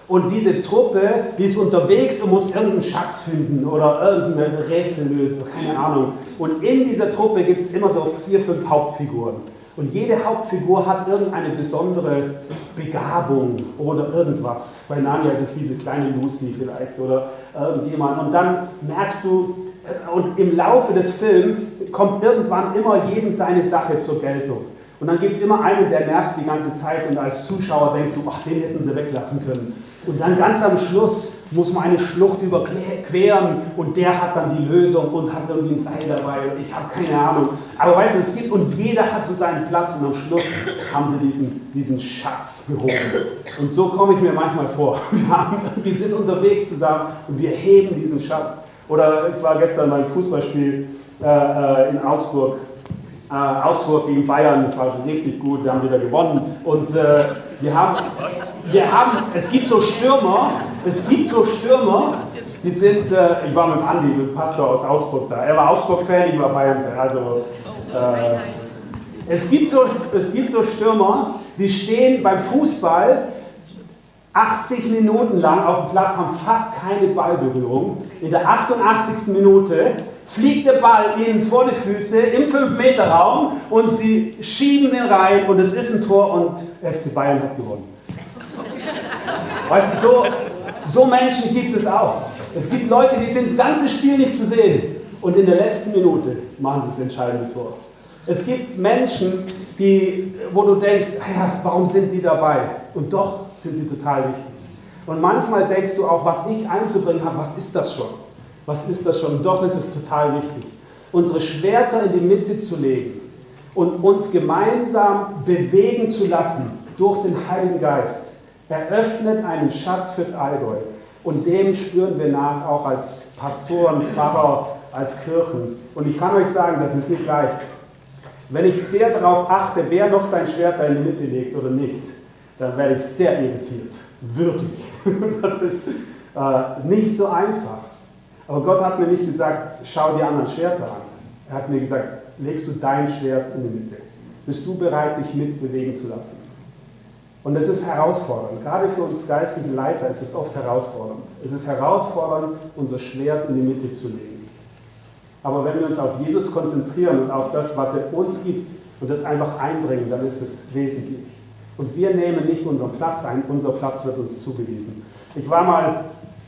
Speaker 2: und diese Truppe, die ist unterwegs und muss irgendeinen Schatz finden oder irgendein Rätsel lösen, keine Ahnung. Und in dieser Truppe gibt es immer so vier, fünf Hauptfiguren. Und jede Hauptfigur hat irgendeine besondere Begabung oder irgendwas. Bei Narnia ist es diese kleine Lucy vielleicht oder irgendjemand. Und dann merkst du, äh, und im Laufe des Films kommt irgendwann immer jedem seine Sache zur Geltung. Und dann gibt es immer einen, der nervt die ganze Zeit und als Zuschauer denkst du, ach, den hätten sie weglassen können. Und dann ganz am Schluss muss man eine Schlucht überqueren und der hat dann die Lösung und hat irgendwie ein Seil dabei und ich habe keine Ahnung. Aber weißt du, es gibt und jeder hat so seinen Platz und am Schluss haben sie diesen, diesen Schatz gehoben. Und so komme ich mir manchmal vor. [laughs] Wir, sind unterwegs zusammen und wir heben diesen Schatz. Oder ich war gestern beim Fußballspiel äh, äh in Augsburg äh, Augsburg gegen Bayern, das war schon richtig gut, wir haben wieder gewonnen. Und äh, wir, haben, wir haben, es gibt so Stürmer, es gibt so Stürmer, die sind, äh, ich war mit Andi, mit dem Pastor aus Augsburg da. Er war Augsburg-Fan, ich war Bayern-Fan. Also, äh, es, gibt so, es gibt so Stürmer, die stehen beim Fußball 80 Minuten lang auf dem Platz, haben fast keine Ballberührung. In der 88. Minute fliegt der Ball ihnen vor die Füße im 5-Meter-Raum und sie schieben den rein und es ist ein Tor und FC Bayern hat gewonnen. Weißt du, so, so Menschen gibt es auch. Es gibt Leute, die sind das ganze Spiel nicht zu sehen. und in der letzten Minute machen sie das entscheidende Tor. Es gibt Menschen, die, wo du denkst, ah ja, warum sind die dabei? Und doch sind sie total wichtig. Und manchmal denkst du auch, was ich einzubringen habe, was ist das schon? Was ist das schon? Doch ist es total wichtig, unsere Schwerter in die Mitte zu legen und uns gemeinsam bewegen zu lassen durch den Heiligen Geist. Eröffnet einen Schatz fürs Allgäu. Und dem spüren wir nach, auch als Pastoren, Pfarrer, als Kirchen. Und ich kann euch sagen, das ist nicht leicht. Wenn ich sehr darauf achte, wer noch sein Schwert da in die Mitte legt oder nicht, dann werde ich sehr irritiert. Wirklich. [laughs] Das ist äh, nicht so einfach. Aber Gott hat mir nicht gesagt, schau die anderen Schwerter an. Er hat mir gesagt, legst du dein Schwert in die Mitte. Bist du bereit, dich mitbewegen zu lassen? Und es ist herausfordernd. Gerade für uns geistliche Leiter ist es oft herausfordernd. Es ist herausfordernd, unser Schwert in die Mitte zu legen. Aber wenn wir uns auf Jesus konzentrieren und auf das, was er uns gibt und das einfach einbringen, dann ist es wesentlich. Und wir nehmen nicht unseren Platz ein, unser Platz wird uns zugewiesen. Ich war mal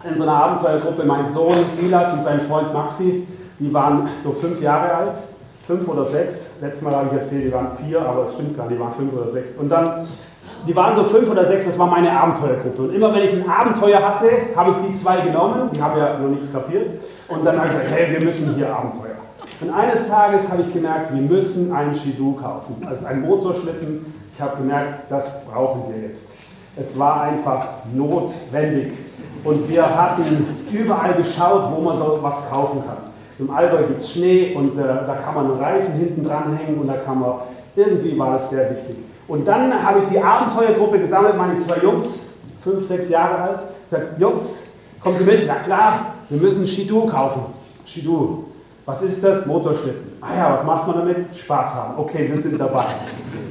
Speaker 2: in so einer Abenteuergruppe, mein Sohn Silas und sein Freund Maxi, die waren so fünf Jahre alt, fünf oder sechs. Letztes Mal habe ich erzählt, die waren vier, aber es stimmt gar nicht, die waren fünf oder sechs. Und dann die waren so fünf oder sechs, das war meine Abenteuergruppe. Und immer wenn ich ein Abenteuer hatte, habe ich die zwei genommen, die haben ja noch nichts kapiert. Und dann habe ich gesagt, hey, wir müssen hier Abenteuer. Und eines Tages habe ich gemerkt, wir müssen einen Shidoo kaufen. Also ein Motorschlitten. Ich habe gemerkt, das brauchen wir jetzt. Es war einfach notwendig. Und wir hatten überall geschaut, wo man so was kaufen kann. Im Allgäu gibt es Schnee und äh, da kann man einen Reifen hinten dranhängen und da kann man, irgendwie war das sehr wichtig. Und dann habe ich die Abenteuergruppe gesammelt, meine zwei Jungs, fünf, sechs Jahre alt, gesagt, Jungs, kommt ihr mit? Na klar, wir müssen Shidoo kaufen. Shidoo. Was ist das? Motorschlitten. Ah ja, was macht man damit? Spaß haben. Okay, wir sind dabei.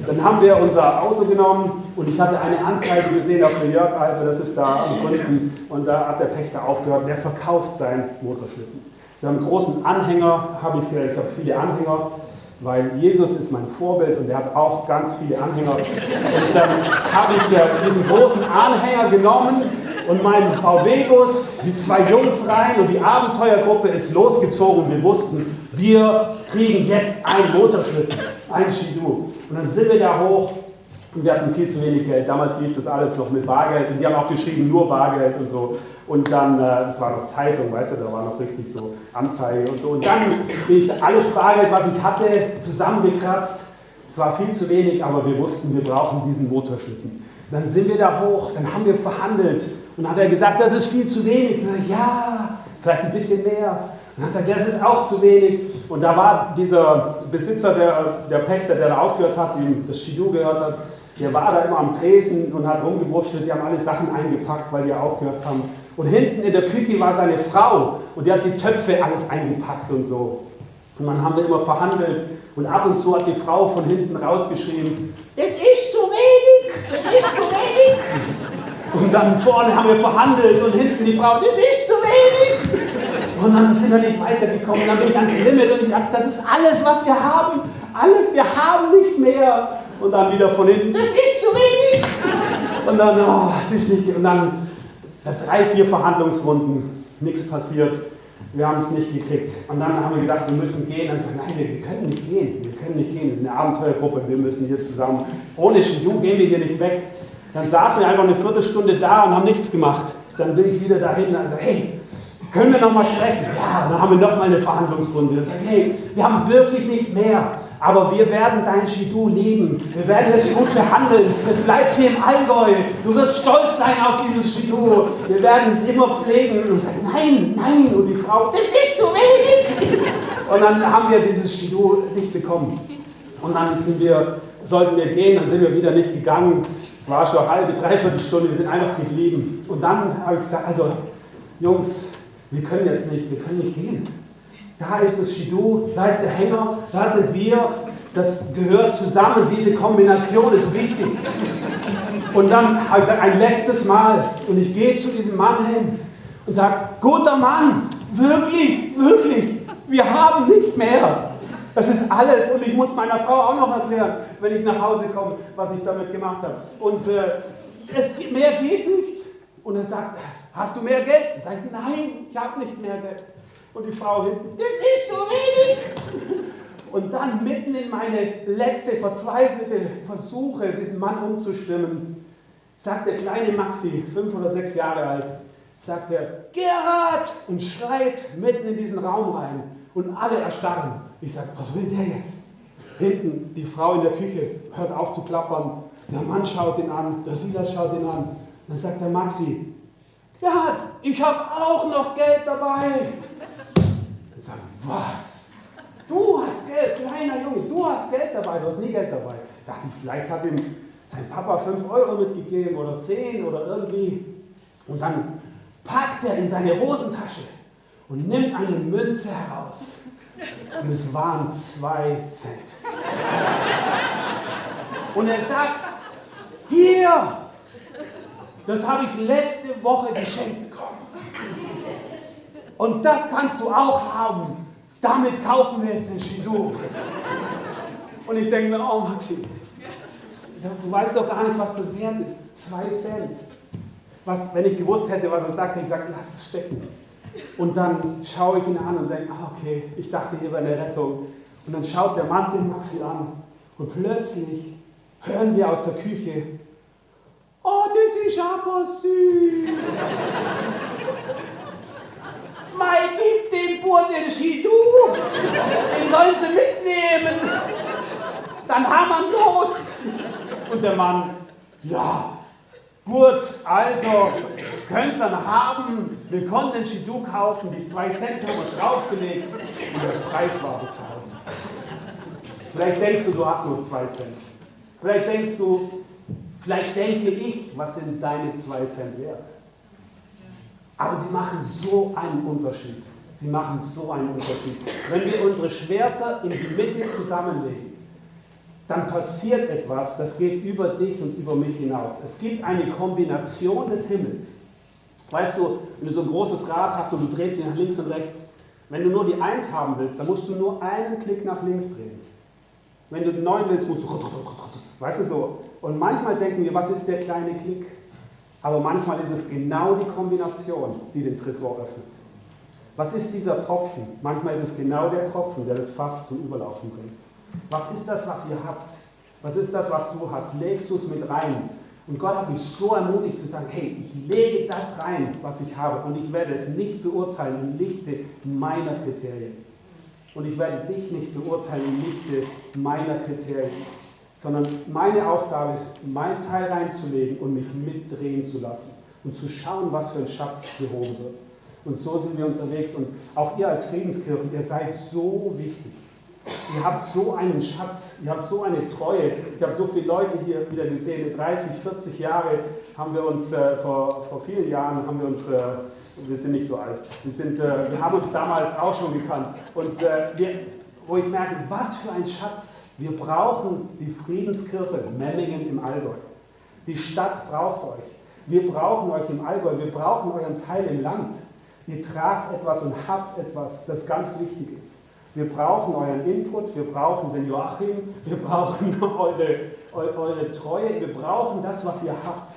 Speaker 2: Dann haben wir unser Auto genommen und ich hatte eine Anzeige gesehen auf der Jörg Alpe, das ist da am Kunden, und da hat der Pächter aufgehört, der verkauft seinen Motorschlitten. Wir haben einen großen Anhänger, habe ich, ich habe viele Anhänger, weil Jesus ist mein Vorbild und er hat auch ganz viele Anhänger. Und dann habe ich äh, diesen großen Anhänger genommen und meinen VW-Bus, die zwei Jungs rein und die Abenteuergruppe ist losgezogen. Wir wussten, wir kriegen jetzt einen Motorschlitten, ein Skidoo. Und dann sind wir da hoch wir hatten viel zu wenig Geld. Damals lief das alles noch mit Bargeld und die haben auch geschrieben, nur Bargeld und so. Und dann, äh, das war noch Zeitung, weißt du, da war noch richtig so Anzeige und so. Und dann bin ich alles Bargeld, was ich hatte, zusammengekratzt. Es war viel zu wenig, aber wir wussten, wir brauchen diesen Motorschlitten. Dann sind wir da hoch, dann haben wir verhandelt. Und dann hat er gesagt, das ist viel zu wenig. Und dann, ja, vielleicht ein bisschen mehr. Und dann sagt er, das ist auch zu wenig. Und da war dieser Besitzer, der, der Pächter, der da aufgehört hat, dem das Shidoo gehört hat, der war da immer am Tresen und hat rumgewurschtelt. Die haben alle Sachen eingepackt, weil die aufgehört haben. Und hinten in der Küche war seine Frau und die hat die Töpfe alles eingepackt und so. Und dann haben wir immer verhandelt und ab und zu hat die Frau von hinten rausgeschrieben, das ist zu wenig, das ist zu wenig. Und dann vorne haben wir verhandelt und hinten die Frau, das ist zu wenig. Und dann sind wir nicht weitergekommen. Dann bin ich ans Limit und ich dachte, das ist alles, was wir haben. Alles, wir haben nicht mehr. Und dann wieder von hinten, das ist zu wenig. Und dann, oh, es ist nicht. Und dann drei, vier Verhandlungsrunden, nichts passiert. Wir haben es nicht gekriegt. Und dann haben wir gedacht, wir müssen gehen. Und dann sagen, nein, wir können nicht gehen. Wir können nicht gehen. Das ist eine Abenteuergruppe. Wir müssen hier zusammen. Ohne Shidu gehen wir hier nicht weg. Dann saßen wir einfach eine Viertelstunde da und haben nichts gemacht. Dann bin ich wieder dahin und sage, hey, können wir nochmal sprechen? Ja, dann haben wir nochmal eine Verhandlungsrunde. Und sagen, hey, wir haben wirklich nicht mehr. Aber wir werden dein Shidu lieben. Wir werden es gut behandeln. Es bleibt hier im Allgäu. Du wirst stolz sein auf dieses Shidu. Wir werden es immer pflegen. Und sagen, nein, nein. Und die Frau, das ist zu wenig. Und dann haben wir dieses Shidu nicht bekommen. Und dann sind wir, sollten wir gehen, dann sind wir wieder nicht gegangen. Es war schon eine halbe, dreiviertel Stunde, wir sind einfach geblieben. Und dann habe ich gesagt, also Jungs, wir können jetzt nicht, wir können nicht gehen. Da ist das Shidu, da ist der Hänger, da sind wir. Das gehört zusammen, diese Kombination ist wichtig. Und dann habe ich gesagt, ein letztes Mal. Und ich gehe zu diesem Mann hin und sage, guter Mann, wirklich, wirklich, wir haben nicht mehr. Das ist alles. Und ich muss meiner Frau auch noch erklären, wenn ich nach Hause komme, was ich damit gemacht habe. Und äh, es, mehr geht nicht. Und er sagt, hast du mehr Geld? Ich sage, nein, ich habe nicht mehr Geld. Und die Frau hinten, das ist zu wenig. Und dann mitten in meine letzte verzweifelte Versuche, diesen Mann umzustimmen, sagt der kleine Maxi, fünf oder sechs Jahre alt, sagt er, Gerhard! Und schreit mitten in diesen Raum rein. Und alle erstarren. Ich sage, was will der jetzt? Hinten die Frau in der Küche hört auf zu klappern. Der Mann schaut ihn an, der Silas schaut ihn an. Dann sagt der Maxi, Gerhard, ich habe auch noch Geld dabei. Was? Du hast Geld, kleiner Junge, du hast Geld dabei, du hast nie Geld dabei. Dachte ich, vielleicht hat ihm sein Papa 5 Euro mitgegeben oder 10 oder irgendwie. Und dann packt er in seine Hosentasche und nimmt eine Münze heraus. Und es waren zwei Cent. Und er sagt, hier, das habe ich letzte Woche geschenkt bekommen. Und das kannst du auch haben. Damit kaufen wir jetzt den Shidduch. Und ich denke mir, oh Maxi, du weißt doch gar nicht, was das wert ist. Zwei Cent. Was, wenn ich gewusst hätte, was er sagt, ich gesagt, lass es stecken. Und dann schaue ich ihn an und denke, ah, okay, ich dachte, hier wäre eine Rettung. Und dann schaut der Mann den Maxi an und plötzlich hören wir aus der Küche, oh, das ist aber süß. Mai, gib dem Bur den Skidu, den sollen sie mitnehmen. Dann haben wir los. Und der Mann, ja, gut, also könnt ihr dann haben. Wir konnten den Skidu kaufen, die zwei Cent haben wir draufgelegt und der Preis war bezahlt. Vielleicht denkst du, du hast nur zwei Cent. Vielleicht denkst du, vielleicht denke ich, was sind deine zwei Cent wert? Aber sie machen so einen Unterschied. Sie machen so einen Unterschied. Wenn wir unsere Schwerter in die Mitte zusammenlegen, dann passiert etwas, das geht über dich und über mich hinaus. Es gibt eine Kombination des Himmels. Weißt du, wenn du so ein großes Rad hast und du drehst dich nach links und rechts, wenn du nur die 1 haben willst, dann musst du nur einen Klick nach links drehen. Wenn du die 9 willst, musst du, weißt du so. Und manchmal denken wir, was ist der kleine Klick? Aber manchmal ist es genau die Kombination, die den Tresor öffnet. Was ist dieser Tropfen? Manchmal ist es genau der Tropfen, der das Fass zum Überlaufen bringt. Was ist das, was ihr habt? Was ist das, was du hast? Legst du es mit rein? Und Gott hat mich so ermutigt zu sagen, hey, ich lege das rein, was ich habe, und ich werde es nicht beurteilen im Lichte meiner Kriterien. Und ich werde dich nicht beurteilen im Lichte meiner Kriterien sondern meine Aufgabe ist, mein Teil reinzulegen und mich mitdrehen zu lassen und zu schauen, was für ein Schatz gehoben wird. Und so sind wir unterwegs und auch ihr als Friedenskirchen, ihr seid so wichtig. Ihr habt so einen Schatz, ihr habt so eine Treue. Ich habe so viele Leute hier wieder gesehen. 30, 40 Jahre haben wir uns, äh, vor, vor vielen Jahren haben wir uns, äh, wir sind nicht so alt, wir, sind, äh, wir haben uns damals auch schon gekannt. Und äh, wir, wo ich merke, was für ein Schatz wir brauchen die Friedenskirche Memmingen im Allgäu. Die Stadt braucht euch. Wir brauchen euch im Allgäu. Wir brauchen euren Teil im Land. Ihr tragt etwas und habt etwas, das ganz wichtig ist. Wir brauchen euren Input, wir brauchen den Joachim, wir brauchen [laughs] eure, eure Treue, wir brauchen das, was ihr habt.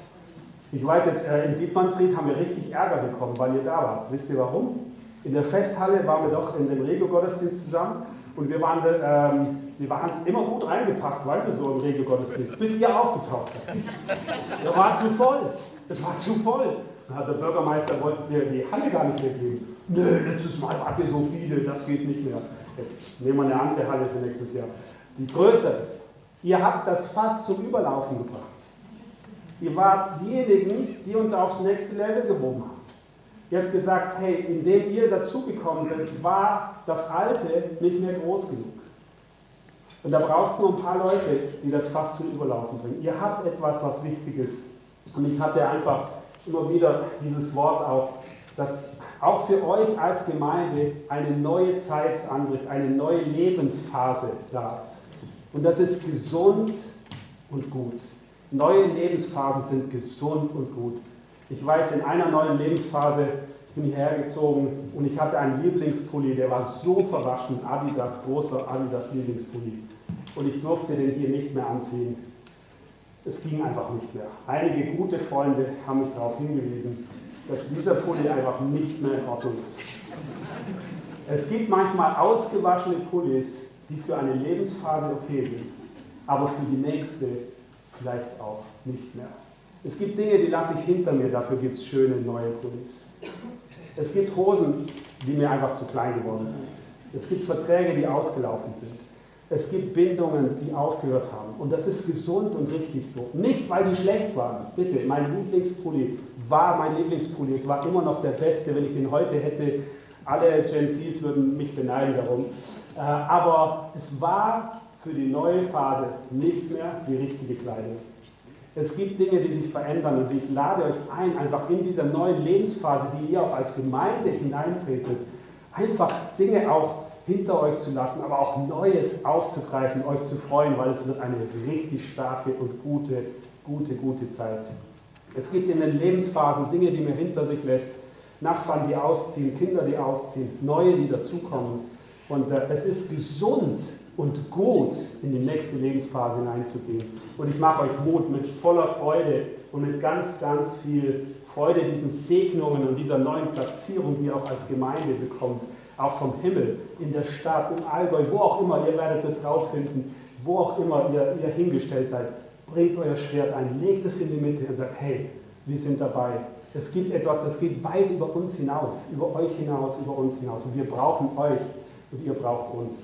Speaker 2: Ich weiß jetzt, äh, in Dietmannsried haben wir richtig Ärger bekommen, weil ihr da wart. Wisst ihr warum? In der Festhalle waren wir doch in dem Regio-Gottesdienst zusammen und wir waren, ähm, wir waren immer gut reingepasst, weißt du, so im Regelgottesdienst, bis ihr aufgetaucht seid. Der war zu voll. Es war zu voll. Dann hat der Bürgermeister wollte mir die Halle gar nicht mehr geben. Nö, letztes Mal wart ihr so viele, das geht nicht mehr. Jetzt nehmen wir eine andere Halle für nächstes Jahr, die größer ist. Ihr habt das fast zum Überlaufen gebracht. Ihr wart diejenigen, die uns aufs nächste Level gehoben haben. Ihr habt gesagt, hey, indem ihr dazugekommen seid, war das Alte nicht mehr groß genug. Und da braucht es nur ein paar Leute, die das fast zum Überlaufen bringen. Ihr habt etwas, was wichtig ist. Und ich hatte einfach immer wieder dieses Wort auch, dass auch für euch als Gemeinde eine neue Zeit anbricht, eine neue Lebensphase da ist. Und das ist gesund und gut. Neue Lebensphasen sind gesund und gut. Ich weiß, in einer neuen Lebensphase, ich bin hierher gezogen und ich hatte einen Lieblingspulli, der war so verwaschen, Adidas, großer Adidas Lieblingspulli und ich durfte den hier nicht mehr anziehen. Es ging einfach nicht mehr. Einige gute Freunde haben mich darauf hingewiesen, dass dieser Pulli einfach nicht mehr in Ordnung ist. Es gibt manchmal ausgewaschene Pullis, die für eine Lebensphase okay sind, aber für die nächste vielleicht auch nicht mehr. Es gibt Dinge, die lasse ich hinter mir, dafür gibt es schöne neue Pullis. Es gibt Hosen, die mir einfach zu klein geworden sind. Es gibt Verträge, die ausgelaufen sind. Es gibt Bindungen, die aufgehört haben. Und das ist gesund und richtig so. Nicht, weil die schlecht waren. Bitte, mein Lieblingspulli war mein Lieblingspulli. Es war immer noch der beste. Wenn ich den heute hätte, alle Gen Zs würden mich beneiden darum. Äh, aber es war für die neue Phase nicht mehr die richtige Kleidung. Es gibt Dinge, die sich verändern und ich lade euch ein, einfach in dieser neuen Lebensphase, die ihr auch als Gemeinde hineintretet, einfach Dinge auch hinter euch zu lassen, aber auch Neues aufzugreifen, euch zu freuen, weil es wird eine richtig starke und gute, gute, gute Zeit. Es gibt in den Lebensphasen Dinge, die man hinter sich lässt, Nachbarn, die ausziehen, Kinder, die ausziehen, neue, die dazukommen. Und äh, es ist gesund und gut, in die nächste Lebensphase hineinzugehen. Und ich mache euch Mut mit voller Freude und mit ganz, ganz viel Freude diesen Segnungen und dieser neuen Platzierung, die ihr auch als Gemeinde bekommt, auch vom Himmel, in der Stadt, im Allgäu, wo auch immer, ihr werdet das rausfinden, wo auch immer ihr, ihr hingestellt seid, bringt euer Schwert ein, legt es in die Mitte und sagt, hey, wir sind dabei. Es gibt etwas, das geht weit über uns hinaus, über euch hinaus, über uns hinaus. Und wir brauchen euch und ihr braucht uns.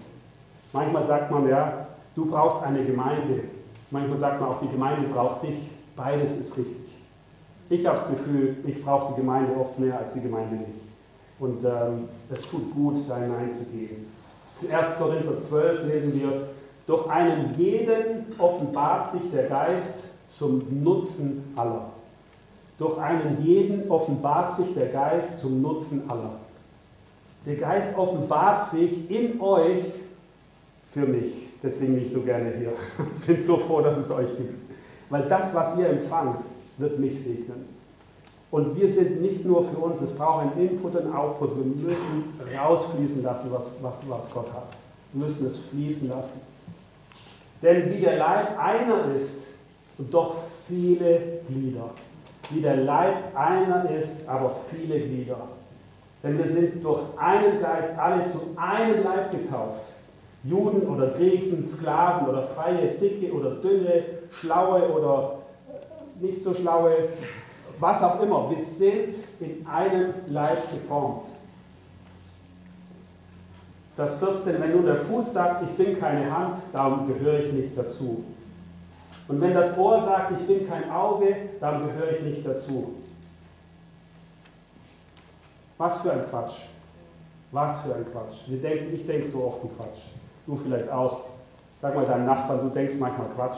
Speaker 2: Manchmal sagt man, ja, du brauchst eine Gemeinde. Manchmal sagt man auch, die Gemeinde braucht dich. Beides ist richtig. Ich habe das Gefühl, ich brauche die Gemeinde oft mehr als die Gemeinde nicht. Und ähm, es tut gut, da hineinzugehen. In 1. Korinther 12 lesen wir, durch einen jeden offenbart sich der Geist zum Nutzen aller. Durch einen jeden offenbart sich der Geist zum Nutzen aller. Der Geist offenbart sich in euch für mich. Deswegen bin ich so gerne hier. Ich bin so froh, dass es euch gibt. Weil das, was ihr empfangt, wird mich segnen. Und wir sind nicht nur für uns, es braucht ein Input und Output. Wir müssen rausfließen lassen, was, was, was Gott hat. Wir müssen es fließen lassen. Denn wie der Leib einer ist und doch viele Glieder. Wie der Leib einer ist, aber viele Glieder. Denn wir sind durch einen Geist alle zu einem Leib getauft. Juden oder Griechen, Sklaven oder Freie, Dicke oder Dünne, Schlaue oder nicht so Schlaue, was auch immer. Wir sind in einem Leib geformt. Das 14, wenn nun der Fuß sagt, ich bin keine Hand, darum gehöre ich nicht dazu. Und wenn das Ohr sagt, ich bin kein Auge, darum gehöre ich nicht dazu. Was für ein Quatsch. Was für ein Quatsch. Denken, ich denke so oft ein Quatsch. Du vielleicht auch. Sag mal deinem Nachbarn, du denkst manchmal Quatsch.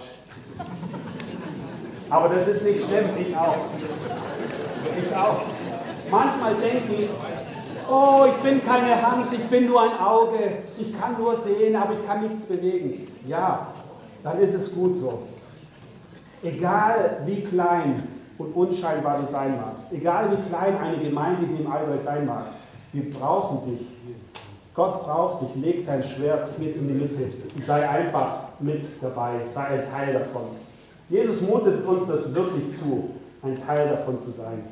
Speaker 2: Aber das ist nicht schlimm, ich auch. Ich auch. Manchmal denke ich, oh, ich bin keine Hand, ich bin nur ein Auge, ich kann nur sehen, aber ich kann nichts bewegen. Ja, dann ist es gut so. Egal wie klein und unscheinbar du sein magst, egal wie klein eine Gemeinde hier im Allgäu sein mag, wir brauchen dich. Gott braucht dich, leg dein Schwert mit in die Mitte und sei einfach mit dabei, sei ein Teil davon. Jesus mutet uns das wirklich zu, ein Teil davon zu sein.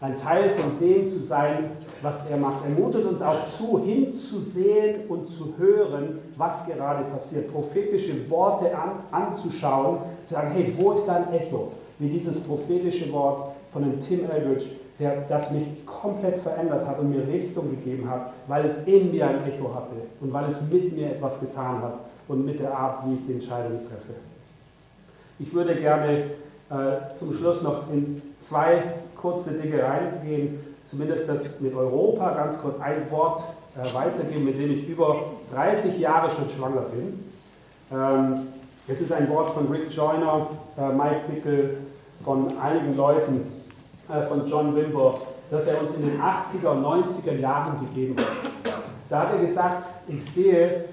Speaker 2: Ein Teil von dem zu sein, was er macht. Er mutet uns auch zu, hinzusehen und zu hören, was gerade passiert. Prophetische Worte an, anzuschauen, zu sagen, hey, wo ist da ein Echo? Wie dieses prophetische Wort von dem Tim Eldridge, der das mich komplett verändert hat und mir Richtung gegeben hat, weil es in mir ein Echo hatte und weil es mit mir etwas getan hat und mit der Art, wie ich die Entscheidung treffe. Ich würde gerne äh, zum Schluss noch in zwei kurze Dinge reingehen, zumindest das mit Europa, ganz kurz ein Wort äh, weitergeben, mit dem ich über 30 Jahre schon schwanger bin. Ähm, es ist ein Wort von Rick Joyner, äh, Mike Pickel, von einigen Leuten, von John Wimber, das er uns in den 80er und 90er Jahren gegeben hat. Da hat er gesagt, ich sehe,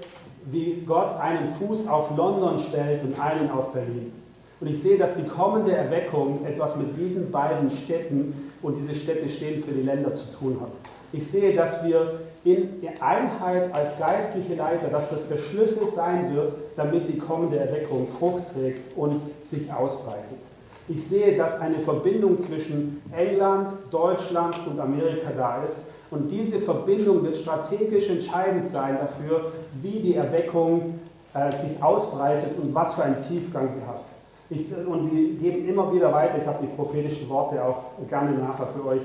Speaker 2: wie Gott einen Fuß auf London stellt und einen auf Berlin. Und ich sehe, dass die kommende Erweckung etwas mit diesen beiden Städten und diese Städte stehen für die Länder zu tun hat. Ich sehe, dass wir in Einheit als geistliche Leiter, dass das der Schlüssel sein wird, damit die kommende Erweckung Frucht trägt und sich ausbreitet. Ich sehe, dass eine Verbindung zwischen England, Deutschland und Amerika da ist. Und diese Verbindung wird strategisch entscheidend sein dafür, wie die Erweckung äh, sich ausbreitet und was für einen Tiefgang sie hat. Ich, und die geben immer wieder weiter. Ich habe die prophetischen Worte auch gerne nachher für euch,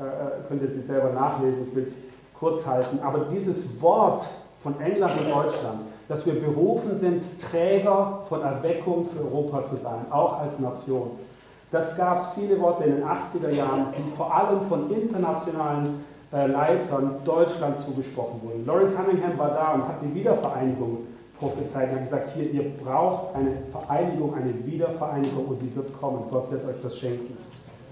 Speaker 2: äh, äh könnt ihr sie selber nachlesen. Ich will es kurz halten. Aber dieses Wort von England und Deutschland, dass wir berufen sind, Träger von Erweckung für Europa zu sein, auch als Nation. Das gab es viele Worte in den 80er Jahren, die vor allem von internationalen äh, Leitern Deutschland zugesprochen wurden. Lauren Cunningham war da und hat die Wiedervereinigung prophezeit und hat gesagt, hier, ihr braucht eine Vereinigung, eine Wiedervereinigung und die wird kommen. Gott wird euch das schenken.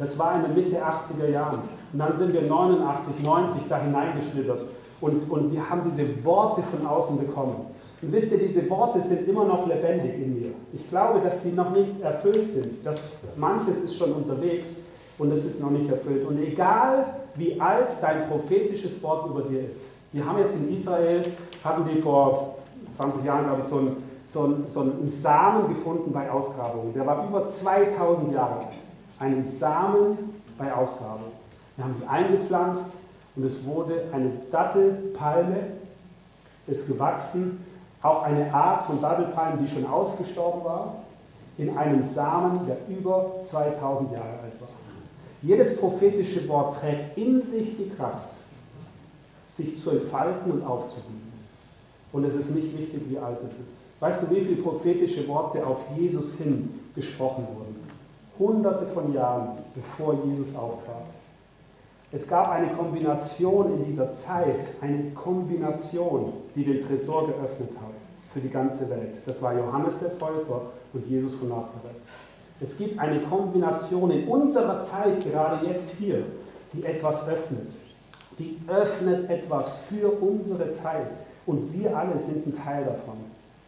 Speaker 2: Das war in den Mitte 80er Jahren. Und dann sind wir 89, 90 da hineingeschlittert und, und wir haben diese Worte von außen bekommen. Und wisst ihr, diese Worte sind immer noch lebendig in mir. Ich glaube, dass die noch nicht erfüllt sind. Dass manches ist schon unterwegs und es ist noch nicht erfüllt. Und egal, wie alt dein prophetisches Wort über dir ist. Wir haben jetzt in Israel, hatten die vor 20 Jahren, glaube ich, so einen, so einen, so einen Samen gefunden bei Ausgrabungen. Der war über 2000 Jahre alt. Einen Samen bei Ausgrabungen. Wir haben die eingepflanzt und es wurde eine Dattelpalme, ist gewachsen auch eine Art von Dattelpalmen, die schon ausgestorben war, in einem Samen, der über 2000 Jahre alt war. Jedes prophetische Wort trägt in sich die Kraft, sich zu entfalten und aufzublühen. Und es ist nicht wichtig, wie alt es ist. Weißt du, wie viele prophetische Worte auf Jesus hin gesprochen wurden? Hunderte von Jahren, bevor Jesus auftrat. Es gab eine Kombination in dieser Zeit, eine Kombination, die den Tresor geöffnet hat für die ganze Welt. Das war Johannes der Täufer und Jesus von Nazareth. Es gibt eine Kombination in unserer Zeit, gerade jetzt hier, die etwas öffnet. Die öffnet etwas für unsere Zeit. Und wir alle sind ein Teil davon.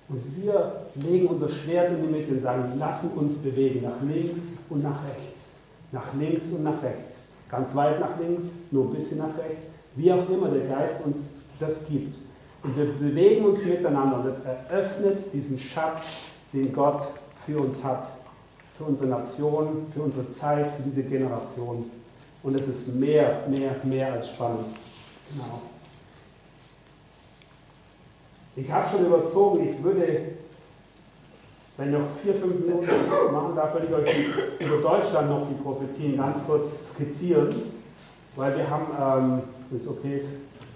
Speaker 2: Und wir legen unser Schwert in die Mitte und sagen, lassen uns bewegen, nach links und nach rechts. Nach links und nach rechts ganz weit nach links, nur ein bisschen nach rechts, wie auch immer der Geist uns das gibt. Und wir bewegen uns miteinander und das eröffnet diesen Schatz, den Gott für uns hat, für unsere Nation, für unsere Zeit, für diese Generation. Und es ist mehr, mehr, mehr als spannend. Genau. Ich habe schon überzogen, ich würde wenn noch vier, fünf Minuten machen darf, würde ich euch über Deutschland noch die Prophetien ganz kurz skizzieren, weil wir haben, ähm, ist okay,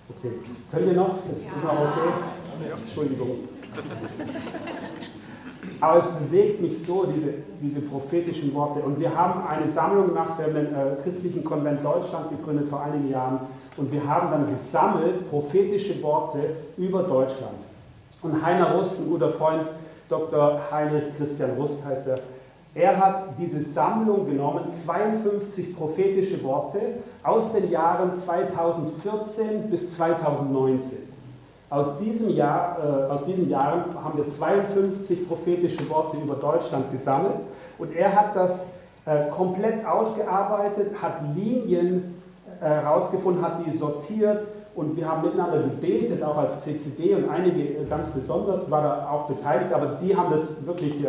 Speaker 2: okay. Können wir noch? Ist, ist noch okay? Entschuldigung. Aber es bewegt mich so, diese, diese prophetischen Worte. Und wir haben eine Sammlung gemacht, wir haben den äh, christlichen Konvent Deutschland gegründet vor einigen Jahren. Und wir haben dann gesammelt prophetische Worte über Deutschland. Und Heiner Rust, ein guter Freund, Dr. Heinrich Christian Rust heißt er. Er hat diese Sammlung genommen, 52 prophetische Worte aus den Jahren 2014 bis 2019. Aus, diesem Jahr, äh, aus diesen Jahren haben wir 52 prophetische Worte über Deutschland gesammelt und er hat das äh, komplett ausgearbeitet, hat Linien herausgefunden, äh, hat die sortiert und wir haben miteinander gebetet, auch als CCD und einige äh, ganz besonders war da auch beteiligt, aber die haben das wirklich äh,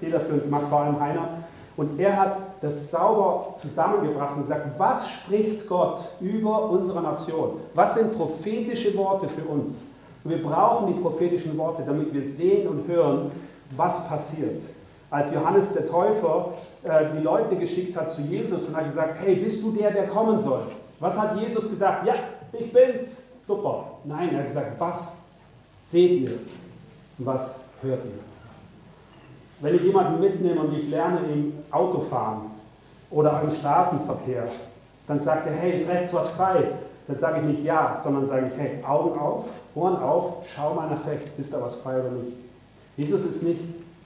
Speaker 2: federführend gemacht, vor allem Heiner. Und er hat das sauber zusammengebracht und gesagt, was spricht Gott über unsere Nation? Was sind prophetische Worte für uns? Und wir brauchen die prophetischen Worte, damit wir sehen und hören, was passiert. Als Johannes der Täufer äh, die Leute geschickt hat zu Jesus und hat gesagt, hey, bist du der, der kommen soll? Was hat Jesus gesagt? Ja, ich bin's. Super. Nein, er hat gesagt, was seht ihr und was hört ihr? Wenn ich jemanden mitnehme und ich lerne ihm Autofahren oder im Straßenverkehr, dann sagt er, hey, ist rechts was frei? Dann sage ich nicht ja, sondern sage ich, hey, Augen auf, Ohren auf, schau mal nach rechts, ist da was frei oder nicht? Jesus ist nicht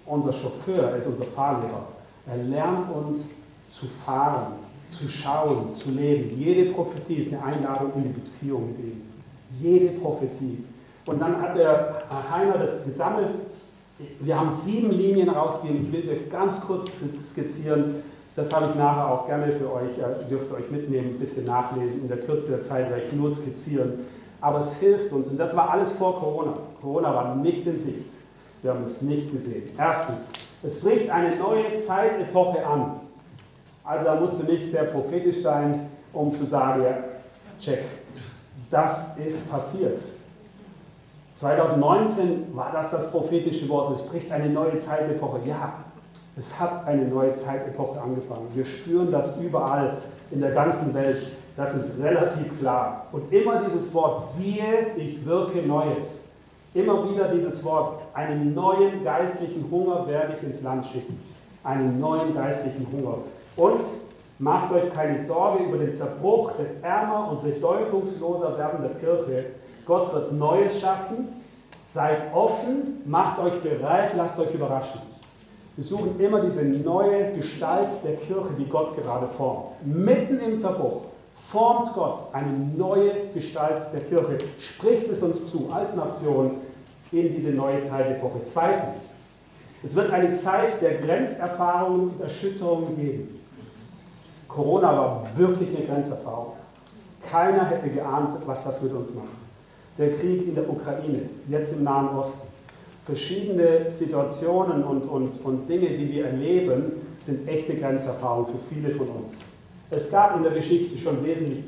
Speaker 2: unser Chauffeur, er ist unser Fahrlehrer. Er lernt uns zu fahren, zu schauen, zu leben. Jede Prophetie ist eine Einladung in die Beziehung mit ihm. Jede Prophetie. Und dann hat der Heiner das gesammelt. Wir haben sieben Linien rausgegeben. Ich will sie euch ganz kurz skizzieren. Das habe ich nachher auch gerne für euch. Ihr dürft euch mitnehmen, ein bisschen nachlesen. In der Kürze der Zeit werde ich nur skizzieren. Aber es hilft uns. Und das war alles vor Corona. Corona war nicht in Sicht. Wir haben es nicht gesehen. Erstens, es bricht eine neue Zeitepoche an. Also da musst du nicht sehr prophetisch sein, um zu sagen, ja, check, das ist passiert. 2019 war das das prophetische Wort. Es bricht eine neue Zeitepoche. Ja, es hat eine neue Zeitepoche angefangen. Wir spüren das überall in der ganzen Welt. Das ist relativ klar. Und immer dieses Wort, siehe, ich wirke Neues. Immer wieder dieses Wort, einen neuen geistlichen Hunger werde ich ins Land schicken. Einen neuen geistlichen Hunger. Und macht euch keine Sorge über den Zerbruch des ärmer und bedeutungsloser werdender Kirche. Gott wird Neues schaffen. Seid offen, macht euch bereit, lasst euch überraschen. Wir suchen immer diese neue Gestalt der Kirche, die Gott gerade formt. Mitten im Zerbruch formt Gott eine neue Gestalt der Kirche, spricht es uns zu als Nation in diese neue Zeitepoche. Zweitens, es wird eine Zeit der Grenzerfahrungen und Erschütterungen geben. Corona war wirklich eine Grenzerfahrung. Keiner hätte geahnt, was das mit uns macht. Der Krieg in der Ukraine, jetzt im Nahen Osten. Verschiedene Situationen und, und, und Dinge, die wir erleben, sind echte Grenzerfahrungen für viele von uns. Es gab in der Geschichte schon wesentlich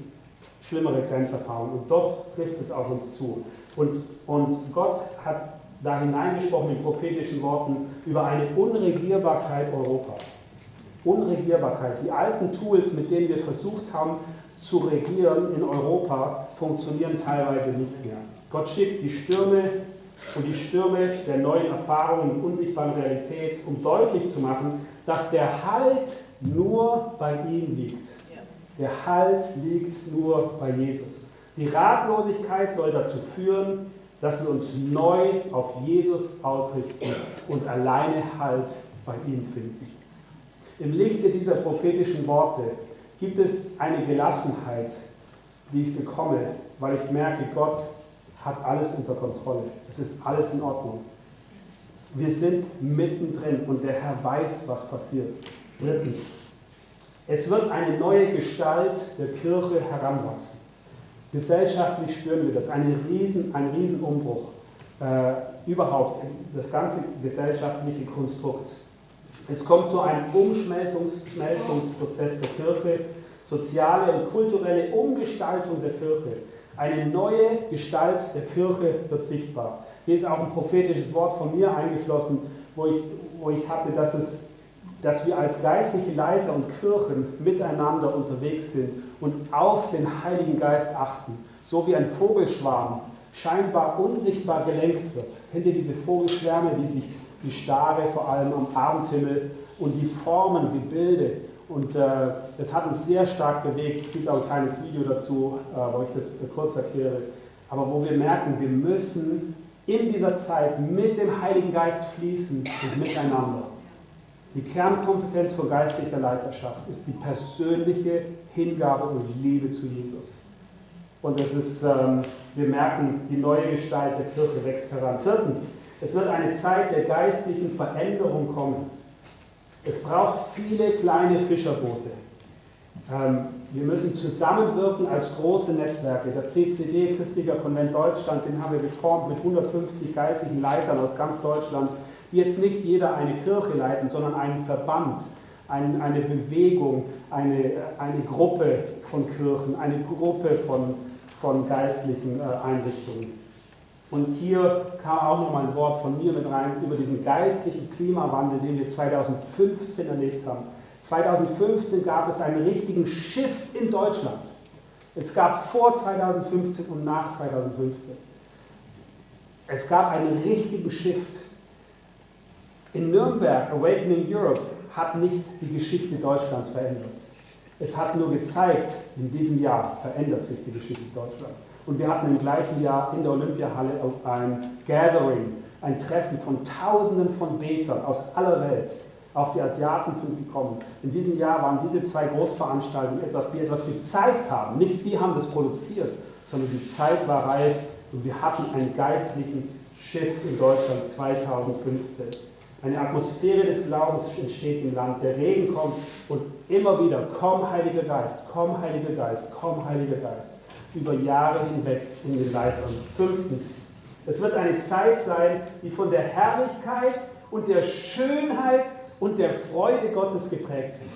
Speaker 2: schlimmere Grenzerfahrungen und doch trifft es auf uns zu. Und, und Gott hat da hineingesprochen in prophetischen Worten über eine Unregierbarkeit Europas. Unregierbarkeit. Die alten Tools, mit denen wir versucht haben zu regieren in Europa, funktionieren teilweise nicht mehr. Gott schickt die Stürme und die Stürme der neuen Erfahrungen und unsichtbaren Realität, um deutlich zu machen, dass der Halt nur bei ihm liegt. Der Halt liegt nur bei Jesus. Die Ratlosigkeit soll dazu führen, dass wir uns neu auf Jesus ausrichten und alleine Halt bei ihm finden. Im Lichte dieser prophetischen Worte gibt es eine Gelassenheit, die ich bekomme, weil ich merke, Gott hat alles unter Kontrolle. Es ist alles in Ordnung. Wir sind mittendrin und der Herr weiß, was passiert. Drittens, es wird eine neue Gestalt der Kirche heranwachsen. Gesellschaftlich spüren wir das, eine Riesen, ein Riesenumbruch. Äh, überhaupt das ganze gesellschaftliche Konstrukt. Es kommt zu einem Umschmeltungsprozess der Kirche, soziale und kulturelle Umgestaltung der Kirche. Eine neue Gestalt der Kirche wird sichtbar. Hier ist auch ein prophetisches Wort von mir eingeflossen, wo ich, wo ich hatte, dass, es, dass wir als geistliche Leiter und Kirchen miteinander unterwegs sind und auf den Heiligen Geist achten, so wie ein Vogelschwarm scheinbar unsichtbar gelenkt wird. Kennt ihr diese Vogelschwärme, die sich die Stare vor allem am Abendhimmel und die Formen, Gebilde. Und äh, das hat uns sehr stark bewegt. Es gibt auch ein kleines Video dazu, äh, wo ich das äh, kurz erkläre. Aber wo wir merken, wir müssen in dieser Zeit mit dem Heiligen Geist fließen und miteinander. Die Kernkompetenz von geistlicher Leiterschaft ist die persönliche Hingabe und Liebe zu Jesus. Und es ist, ähm, wir merken, die neue Gestalt der Kirche wächst heran. Viertens, es wird eine Zeit der geistlichen Veränderung kommen. Es braucht viele kleine Fischerboote. Ähm, wir müssen zusammenwirken als große Netzwerke. Der CCD, Christlicher Konvent Deutschland, den haben wir geformt mit 150 geistlichen Leitern aus ganz Deutschland, die jetzt nicht jeder eine Kirche leiten, sondern einen Verband, ein, eine Bewegung, eine, eine Gruppe von Kirchen, eine Gruppe von, von geistlichen äh, Einrichtungen. Und hier kam auch nochmal ein Wort von mir mit rein über diesen geistlichen Klimawandel, den wir 2015 erlebt haben. 2015 gab es einen richtigen Shift in Deutschland. Es gab vor 2015 und nach 2015. Es gab einen richtigen Shift. In Nürnberg, Awakening Europe, hat nicht die Geschichte Deutschlands verändert. Es hat nur gezeigt, in diesem Jahr verändert sich die Geschichte Deutschlands. Und wir hatten im gleichen Jahr in der Olympiahalle ein Gathering, ein Treffen von Tausenden von Betern aus aller Welt. Auch die Asiaten sind gekommen. In diesem Jahr waren diese zwei Großveranstaltungen etwas, die etwas gezeigt haben. Nicht sie haben das produziert, sondern die Zeit war reif und wir hatten einen geistlichen Shift in Deutschland 2015. Eine Atmosphäre des Glaubens entsteht im Land. Der Regen kommt und immer wieder, komm Heiliger Geist, komm Heiliger Geist, komm Heiliger Geist über Jahre hinweg in den Leitern. Fünftens, es wird eine Zeit sein, die von der Herrlichkeit und der Schönheit und der Freude Gottes geprägt sind.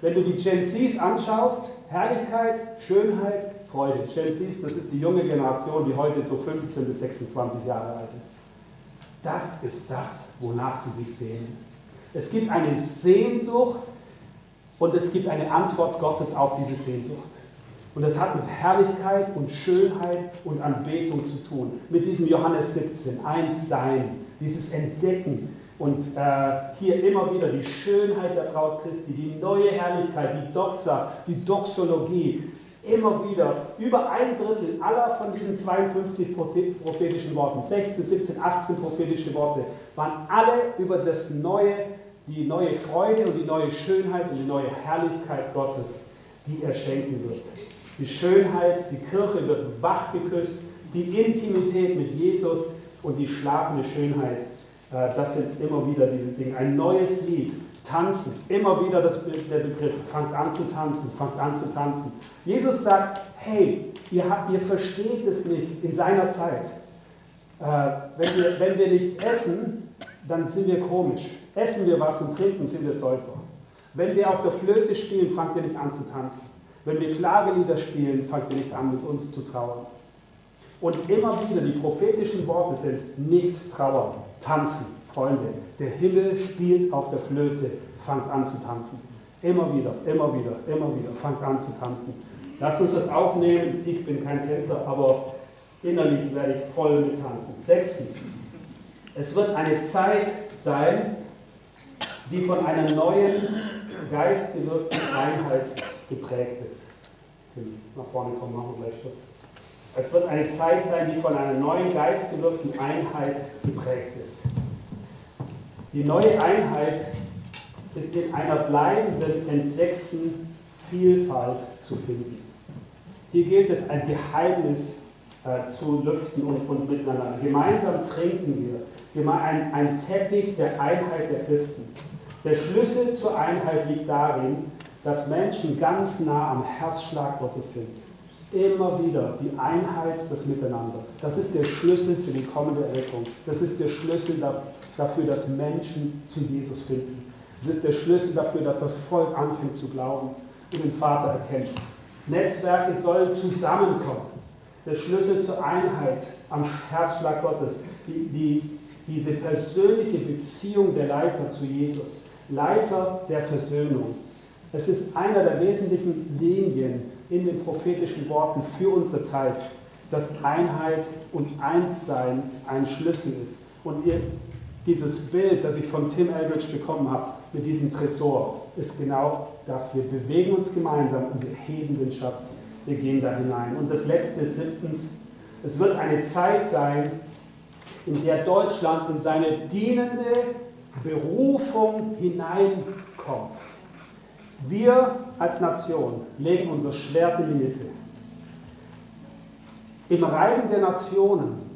Speaker 2: Wenn du die Gen Zs anschaust, Herrlichkeit, Schönheit, Freude. Gen Zs, das ist die junge Generation, die heute so 15 bis 26 Jahre alt ist. Das ist das, wonach sie sich sehnen. Es gibt eine Sehnsucht und es gibt eine Antwort Gottes auf diese Sehnsucht. Und das hat mit Herrlichkeit und Schönheit und Anbetung zu tun. Mit diesem Johannes 17, eins sein, dieses Entdecken. Und äh, hier immer wieder die Schönheit der Braut Christi, die neue Herrlichkeit, die Doxa, die Doxologie. Immer wieder, über ein Drittel aller von diesen 52 prophetischen Worten, 16, 17, 18 prophetische Worte, waren alle über das neue, die neue Freude und die neue Schönheit und die neue Herrlichkeit Gottes, die er schenken wird. Die Schönheit, die Kirche wird wach geküsst, die Intimität mit Jesus und die schlafende Schönheit, äh, das sind immer wieder diese Dinge. Ein neues Lied, tanzen, immer wieder das, der Begriff, fangt an zu tanzen, fangt an zu tanzen. Jesus sagt, hey, ihr, habt, ihr versteht es nicht in seiner Zeit. Äh, wenn, wir, wenn wir nichts essen, dann sind wir komisch. Essen wir was und trinken, sind wir Säufer. Wenn wir auf der Flöte spielen, fangt ihr nicht an zu tanzen. Wenn wir Klagelieder spielen, fangt ihr nicht an, mit uns zu trauern. Und immer wieder, die prophetischen Worte sind nicht trauern, tanzen, Freunde. Der Himmel spielt auf der Flöte, fangt an zu tanzen. Immer wieder, immer wieder, immer wieder, fangt an zu tanzen. Lasst uns das aufnehmen. Ich bin kein Tänzer, aber innerlich werde ich voll mit tanzen. Sechstens, es wird eine Zeit sein, die von einer neuen geistgewirkten Einheit geprägt ist. Nach vorne kommen, machen wir gleich Schluss. Es wird eine Zeit sein, die von einer neuen geistgewirkten Einheit geprägt ist. Die neue Einheit ist in einer bleibenden, entdeckten Vielfalt zu finden. Hier gilt es, ein Geheimnis äh, zu lüften und, und, miteinander. Gemeinsam trinken wir. Ein, ein Teppich der Einheit der Christen. Der Schlüssel zur Einheit liegt darin, dass Menschen ganz nah am Herzschlag Gottes sind. Immer wieder die Einheit, das Miteinander. Das ist der Schlüssel für die kommende Erweckung. Das ist der Schlüssel dafür, dass Menschen zu Jesus finden. Das ist der Schlüssel dafür, dass das Volk anfängt zu glauben und den Vater erkennt. Netzwerke sollen zusammenkommen. Der Schlüssel zur Einheit am Herzschlag Gottes. Die, die, diese persönliche Beziehung der Leiter zu Jesus. Leiter der Versöhnung. Es ist einer der wesentlichen Linien in den prophetischen Worten für unsere Zeit, dass Einheit und Einssein ein Schlüssel ist. Und ihr, dieses Bild, das ich von Tim Eldridge bekommen habe, mit diesem Tresor, ist genau das. Wir bewegen uns gemeinsam und wir heben den Schatz. Wir gehen da hinein. Und das letzte ist siebtens, es wird eine Zeit sein, in der Deutschland in seine dienende Berufung hineinkommt. Wir als Nation legen unser Schwert in die Mitte. Im Reiben der Nationen,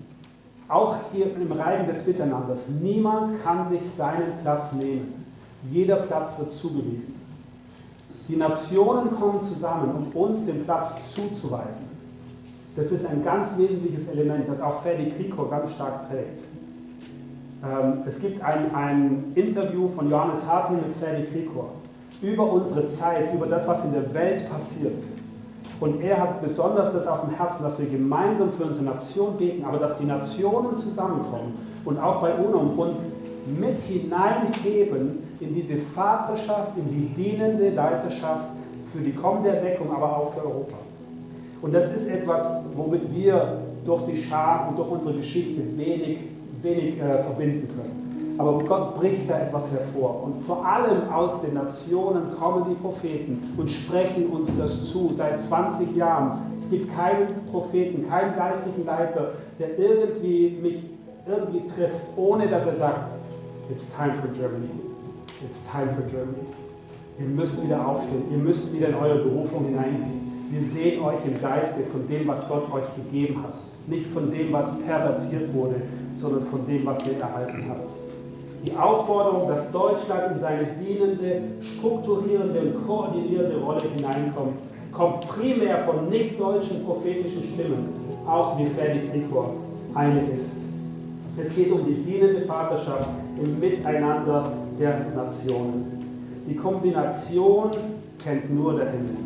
Speaker 2: auch hier im Reiben des Miteinanders, niemand kann sich seinen Platz nehmen. Jeder Platz wird zugewiesen. Die Nationen kommen zusammen, um uns den Platz zuzuweisen. Das ist ein ganz wesentliches Element, das auch Ferdi Kriko ganz stark trägt. Ähm, es gibt ein, ein Interview von Johannes Hartl mit Ferdi Krikor über unsere Zeit, über das, was in der Welt passiert. Und er hat besonders das auf dem Herzen, dass wir gemeinsam für unsere Nation beten, aber dass die Nationen zusammenkommen und auch bei UNO uns mit hineinheben in diese Vaterschaft, in die dienende Leiterschaft für die kommende Erweckung, aber auch für Europa. Und das ist etwas, womit wir durch die Scham und durch unsere Geschichte wenig, wenig äh, verbinden können. Aber Gott bricht da etwas hervor. Und vor allem aus den Nationen kommen die Propheten und sprechen uns das zu. Seit 20 Jahren. Es gibt keinen Propheten, keinen geistlichen Leiter, der irgendwie mich irgendwie trifft, ohne dass er sagt, it's time for Germany. It's time for Germany. Ihr müsst wieder aufstehen. Ihr müsst wieder in eure Berufung hineingehen. Wir sehen euch im Geiste von dem, was Gott euch gegeben hat. Nicht von dem, was pervertiert wurde, sondern von dem, was ihr erhalten habt die Aufforderung, dass Deutschland in seine dienende, strukturierende und koordinierende Rolle hineinkommt, kommt primär von nicht-deutschen prophetischen Stimmen, auch wie Ferdi Krikor eine ist. Es geht um die dienende Vaterschaft im Miteinander der Nationen. Die Kombination kennt nur der Himmel.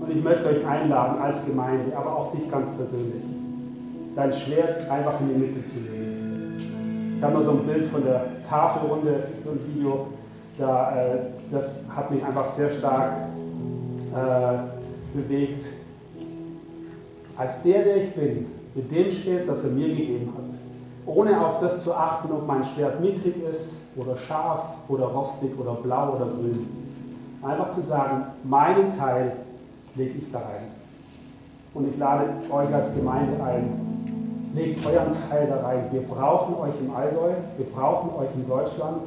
Speaker 2: Und ich möchte euch einladen als Gemeinde, aber auch dich ganz persönlich, dein Schwert einfach in die Mitte zu legen. Ich habe mal so ein Bild von der Tafelrunde, ein Video, da, äh, das hat mich einfach sehr stark äh, bewegt. Als der, der ich bin, mit dem Schwert, das er mir gegeben hat, ohne auf das zu achten, ob mein Schwert mickrig ist oder scharf oder rostig oder blau oder grün. Einfach zu sagen, meinen Teil lege ich da rein. Und ich lade euch als Gemeinde ein, legt euren Teil da rein. Wir brauchen euch im Allgäu, wir brauchen euch in Deutschland.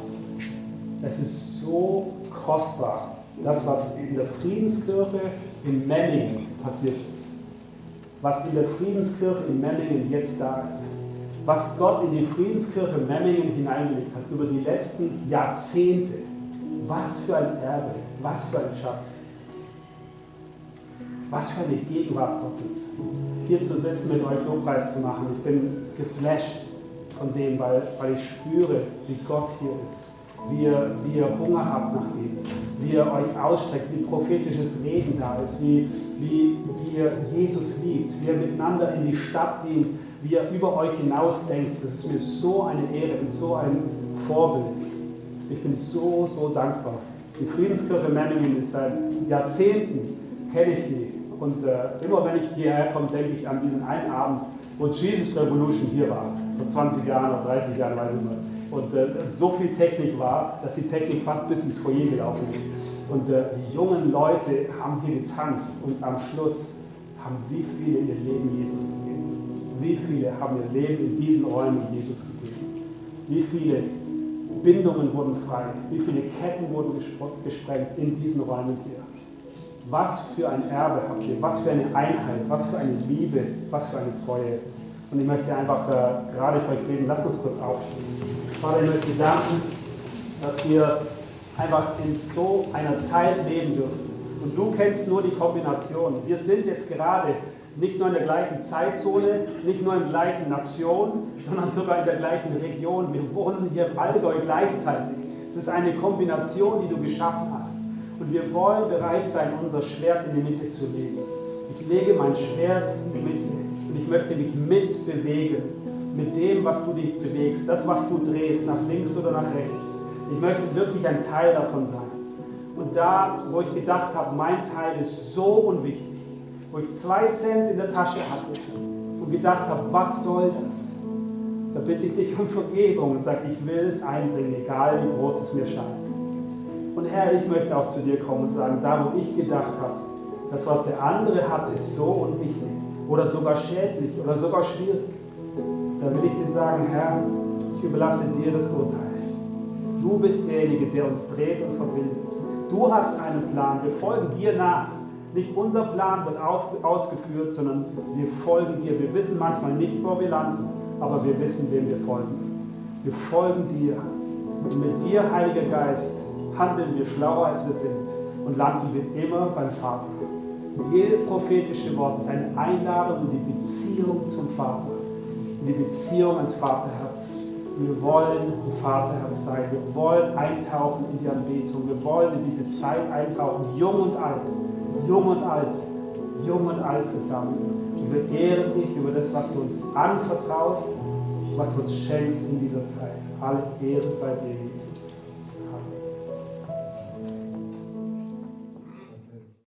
Speaker 2: Es ist so kostbar, das, was in der Friedenskirche in Memmingen passiert ist. Was in der Friedenskirche in Memmingen jetzt da ist. Was Gott in die Friedenskirche Memmingen hineingelegt hat über die letzten Jahrzehnte. Was für ein Erbe, was für ein Schatz. Was für eine Gegenwart Gottes. Hier zu sitzen, mit euch Lobpreis zu machen. Ich bin geflasht von dem, weil, weil ich spüre, wie Gott hier ist. Wie ihr, wie ihr Hunger habt nach ihm. Wie ihr euch ausstreckt, wie prophetisches Reden da ist. Wie, wie, wie ihr Jesus liebt. Wie ihr miteinander in die Stadt dient. Wie ihr über euch hinaus denkt. Das ist mir so eine Ehre und so ein Vorbild. Ich bin so, so dankbar. Die Friedenskirche Memmingen ist seit Jahrzehnten, kenne ich die. Und äh, immer wenn ich hierher komme, denke ich an diesen einen Abend, wo Jesus Revolution hier war. Vor 20 Jahren oder 30 Jahren, weiß ich nicht. Und äh, so viel Technik war, dass die Technik fast bis ins Foyer gelaufen ist. Und äh, die jungen Leute haben hier getanzt und am Schluss haben wie viele ihr Leben Jesus gegeben. Wie viele haben ihr Leben in diesen Räumen Jesus gegeben. Wie viele Bindungen wurden frei. Wie viele Ketten wurden gesprengt in diesen Räumen hier. Was für ein Erbe habt ihr, was für eine Einheit, was für eine Liebe, was für eine Treue. Und ich möchte einfach äh, gerade für euch beten, lasst uns kurz aufstehen. Vater, ich möchte danken, dass wir einfach in so einer Zeit leben dürfen. Und du kennst nur die Kombination. Wir sind jetzt gerade nicht nur in der gleichen Zeitzone, nicht nur in der gleichen Nation, sondern sogar in der gleichen Region. Wir wohnen hier im Allgäu gleichzeitig. Es ist eine Kombination, die du geschaffen hast. Und wir wollen bereit sein, unser Schwert in die Mitte zu legen. Ich lege mein Schwert in die Mitte und ich möchte mich mitbewegen mit dem, was du dich bewegst, das, was du drehst, nach links oder nach rechts. Ich möchte wirklich ein Teil davon sein. Und da, wo ich gedacht habe, mein Teil ist so unwichtig, wo ich zwei Cent in der Tasche hatte und gedacht habe, was soll das? Da bitte ich dich um Vergebung und sage, ich will es einbringen, egal wie groß es mir scheint. Und Herr, ich möchte auch zu dir kommen und sagen, da wo ich gedacht habe, das, was der andere hat, ist so unwichtig oder sogar schädlich oder sogar schwierig, da will ich dir sagen, Herr, ich überlasse dir das Urteil. Du bist derjenige, der uns dreht und verbindet. Du hast einen Plan, wir folgen dir nach. Nicht unser Plan wird auf, ausgeführt, sondern wir folgen dir. Wir wissen manchmal nicht, wo wir landen, aber wir wissen, wem wir folgen. Wir folgen dir. Und mit dir, Heiliger Geist, handeln wir schlauer, als wir sind und landen wir immer beim Vater. Jedes prophetische Wort ist eine Einladung in die Beziehung zum Vater, in die Beziehung ans Vaterherz. Wir wollen ein Vaterherz sein. Wir wollen eintauchen in die Anbetung. Wir wollen in diese Zeit eintauchen, jung und alt, jung und alt, jung und alt zusammen. Und wir ehren dich über das, was du uns anvertraust, was du uns schenkst in dieser Zeit. Alle Ehre sei dir.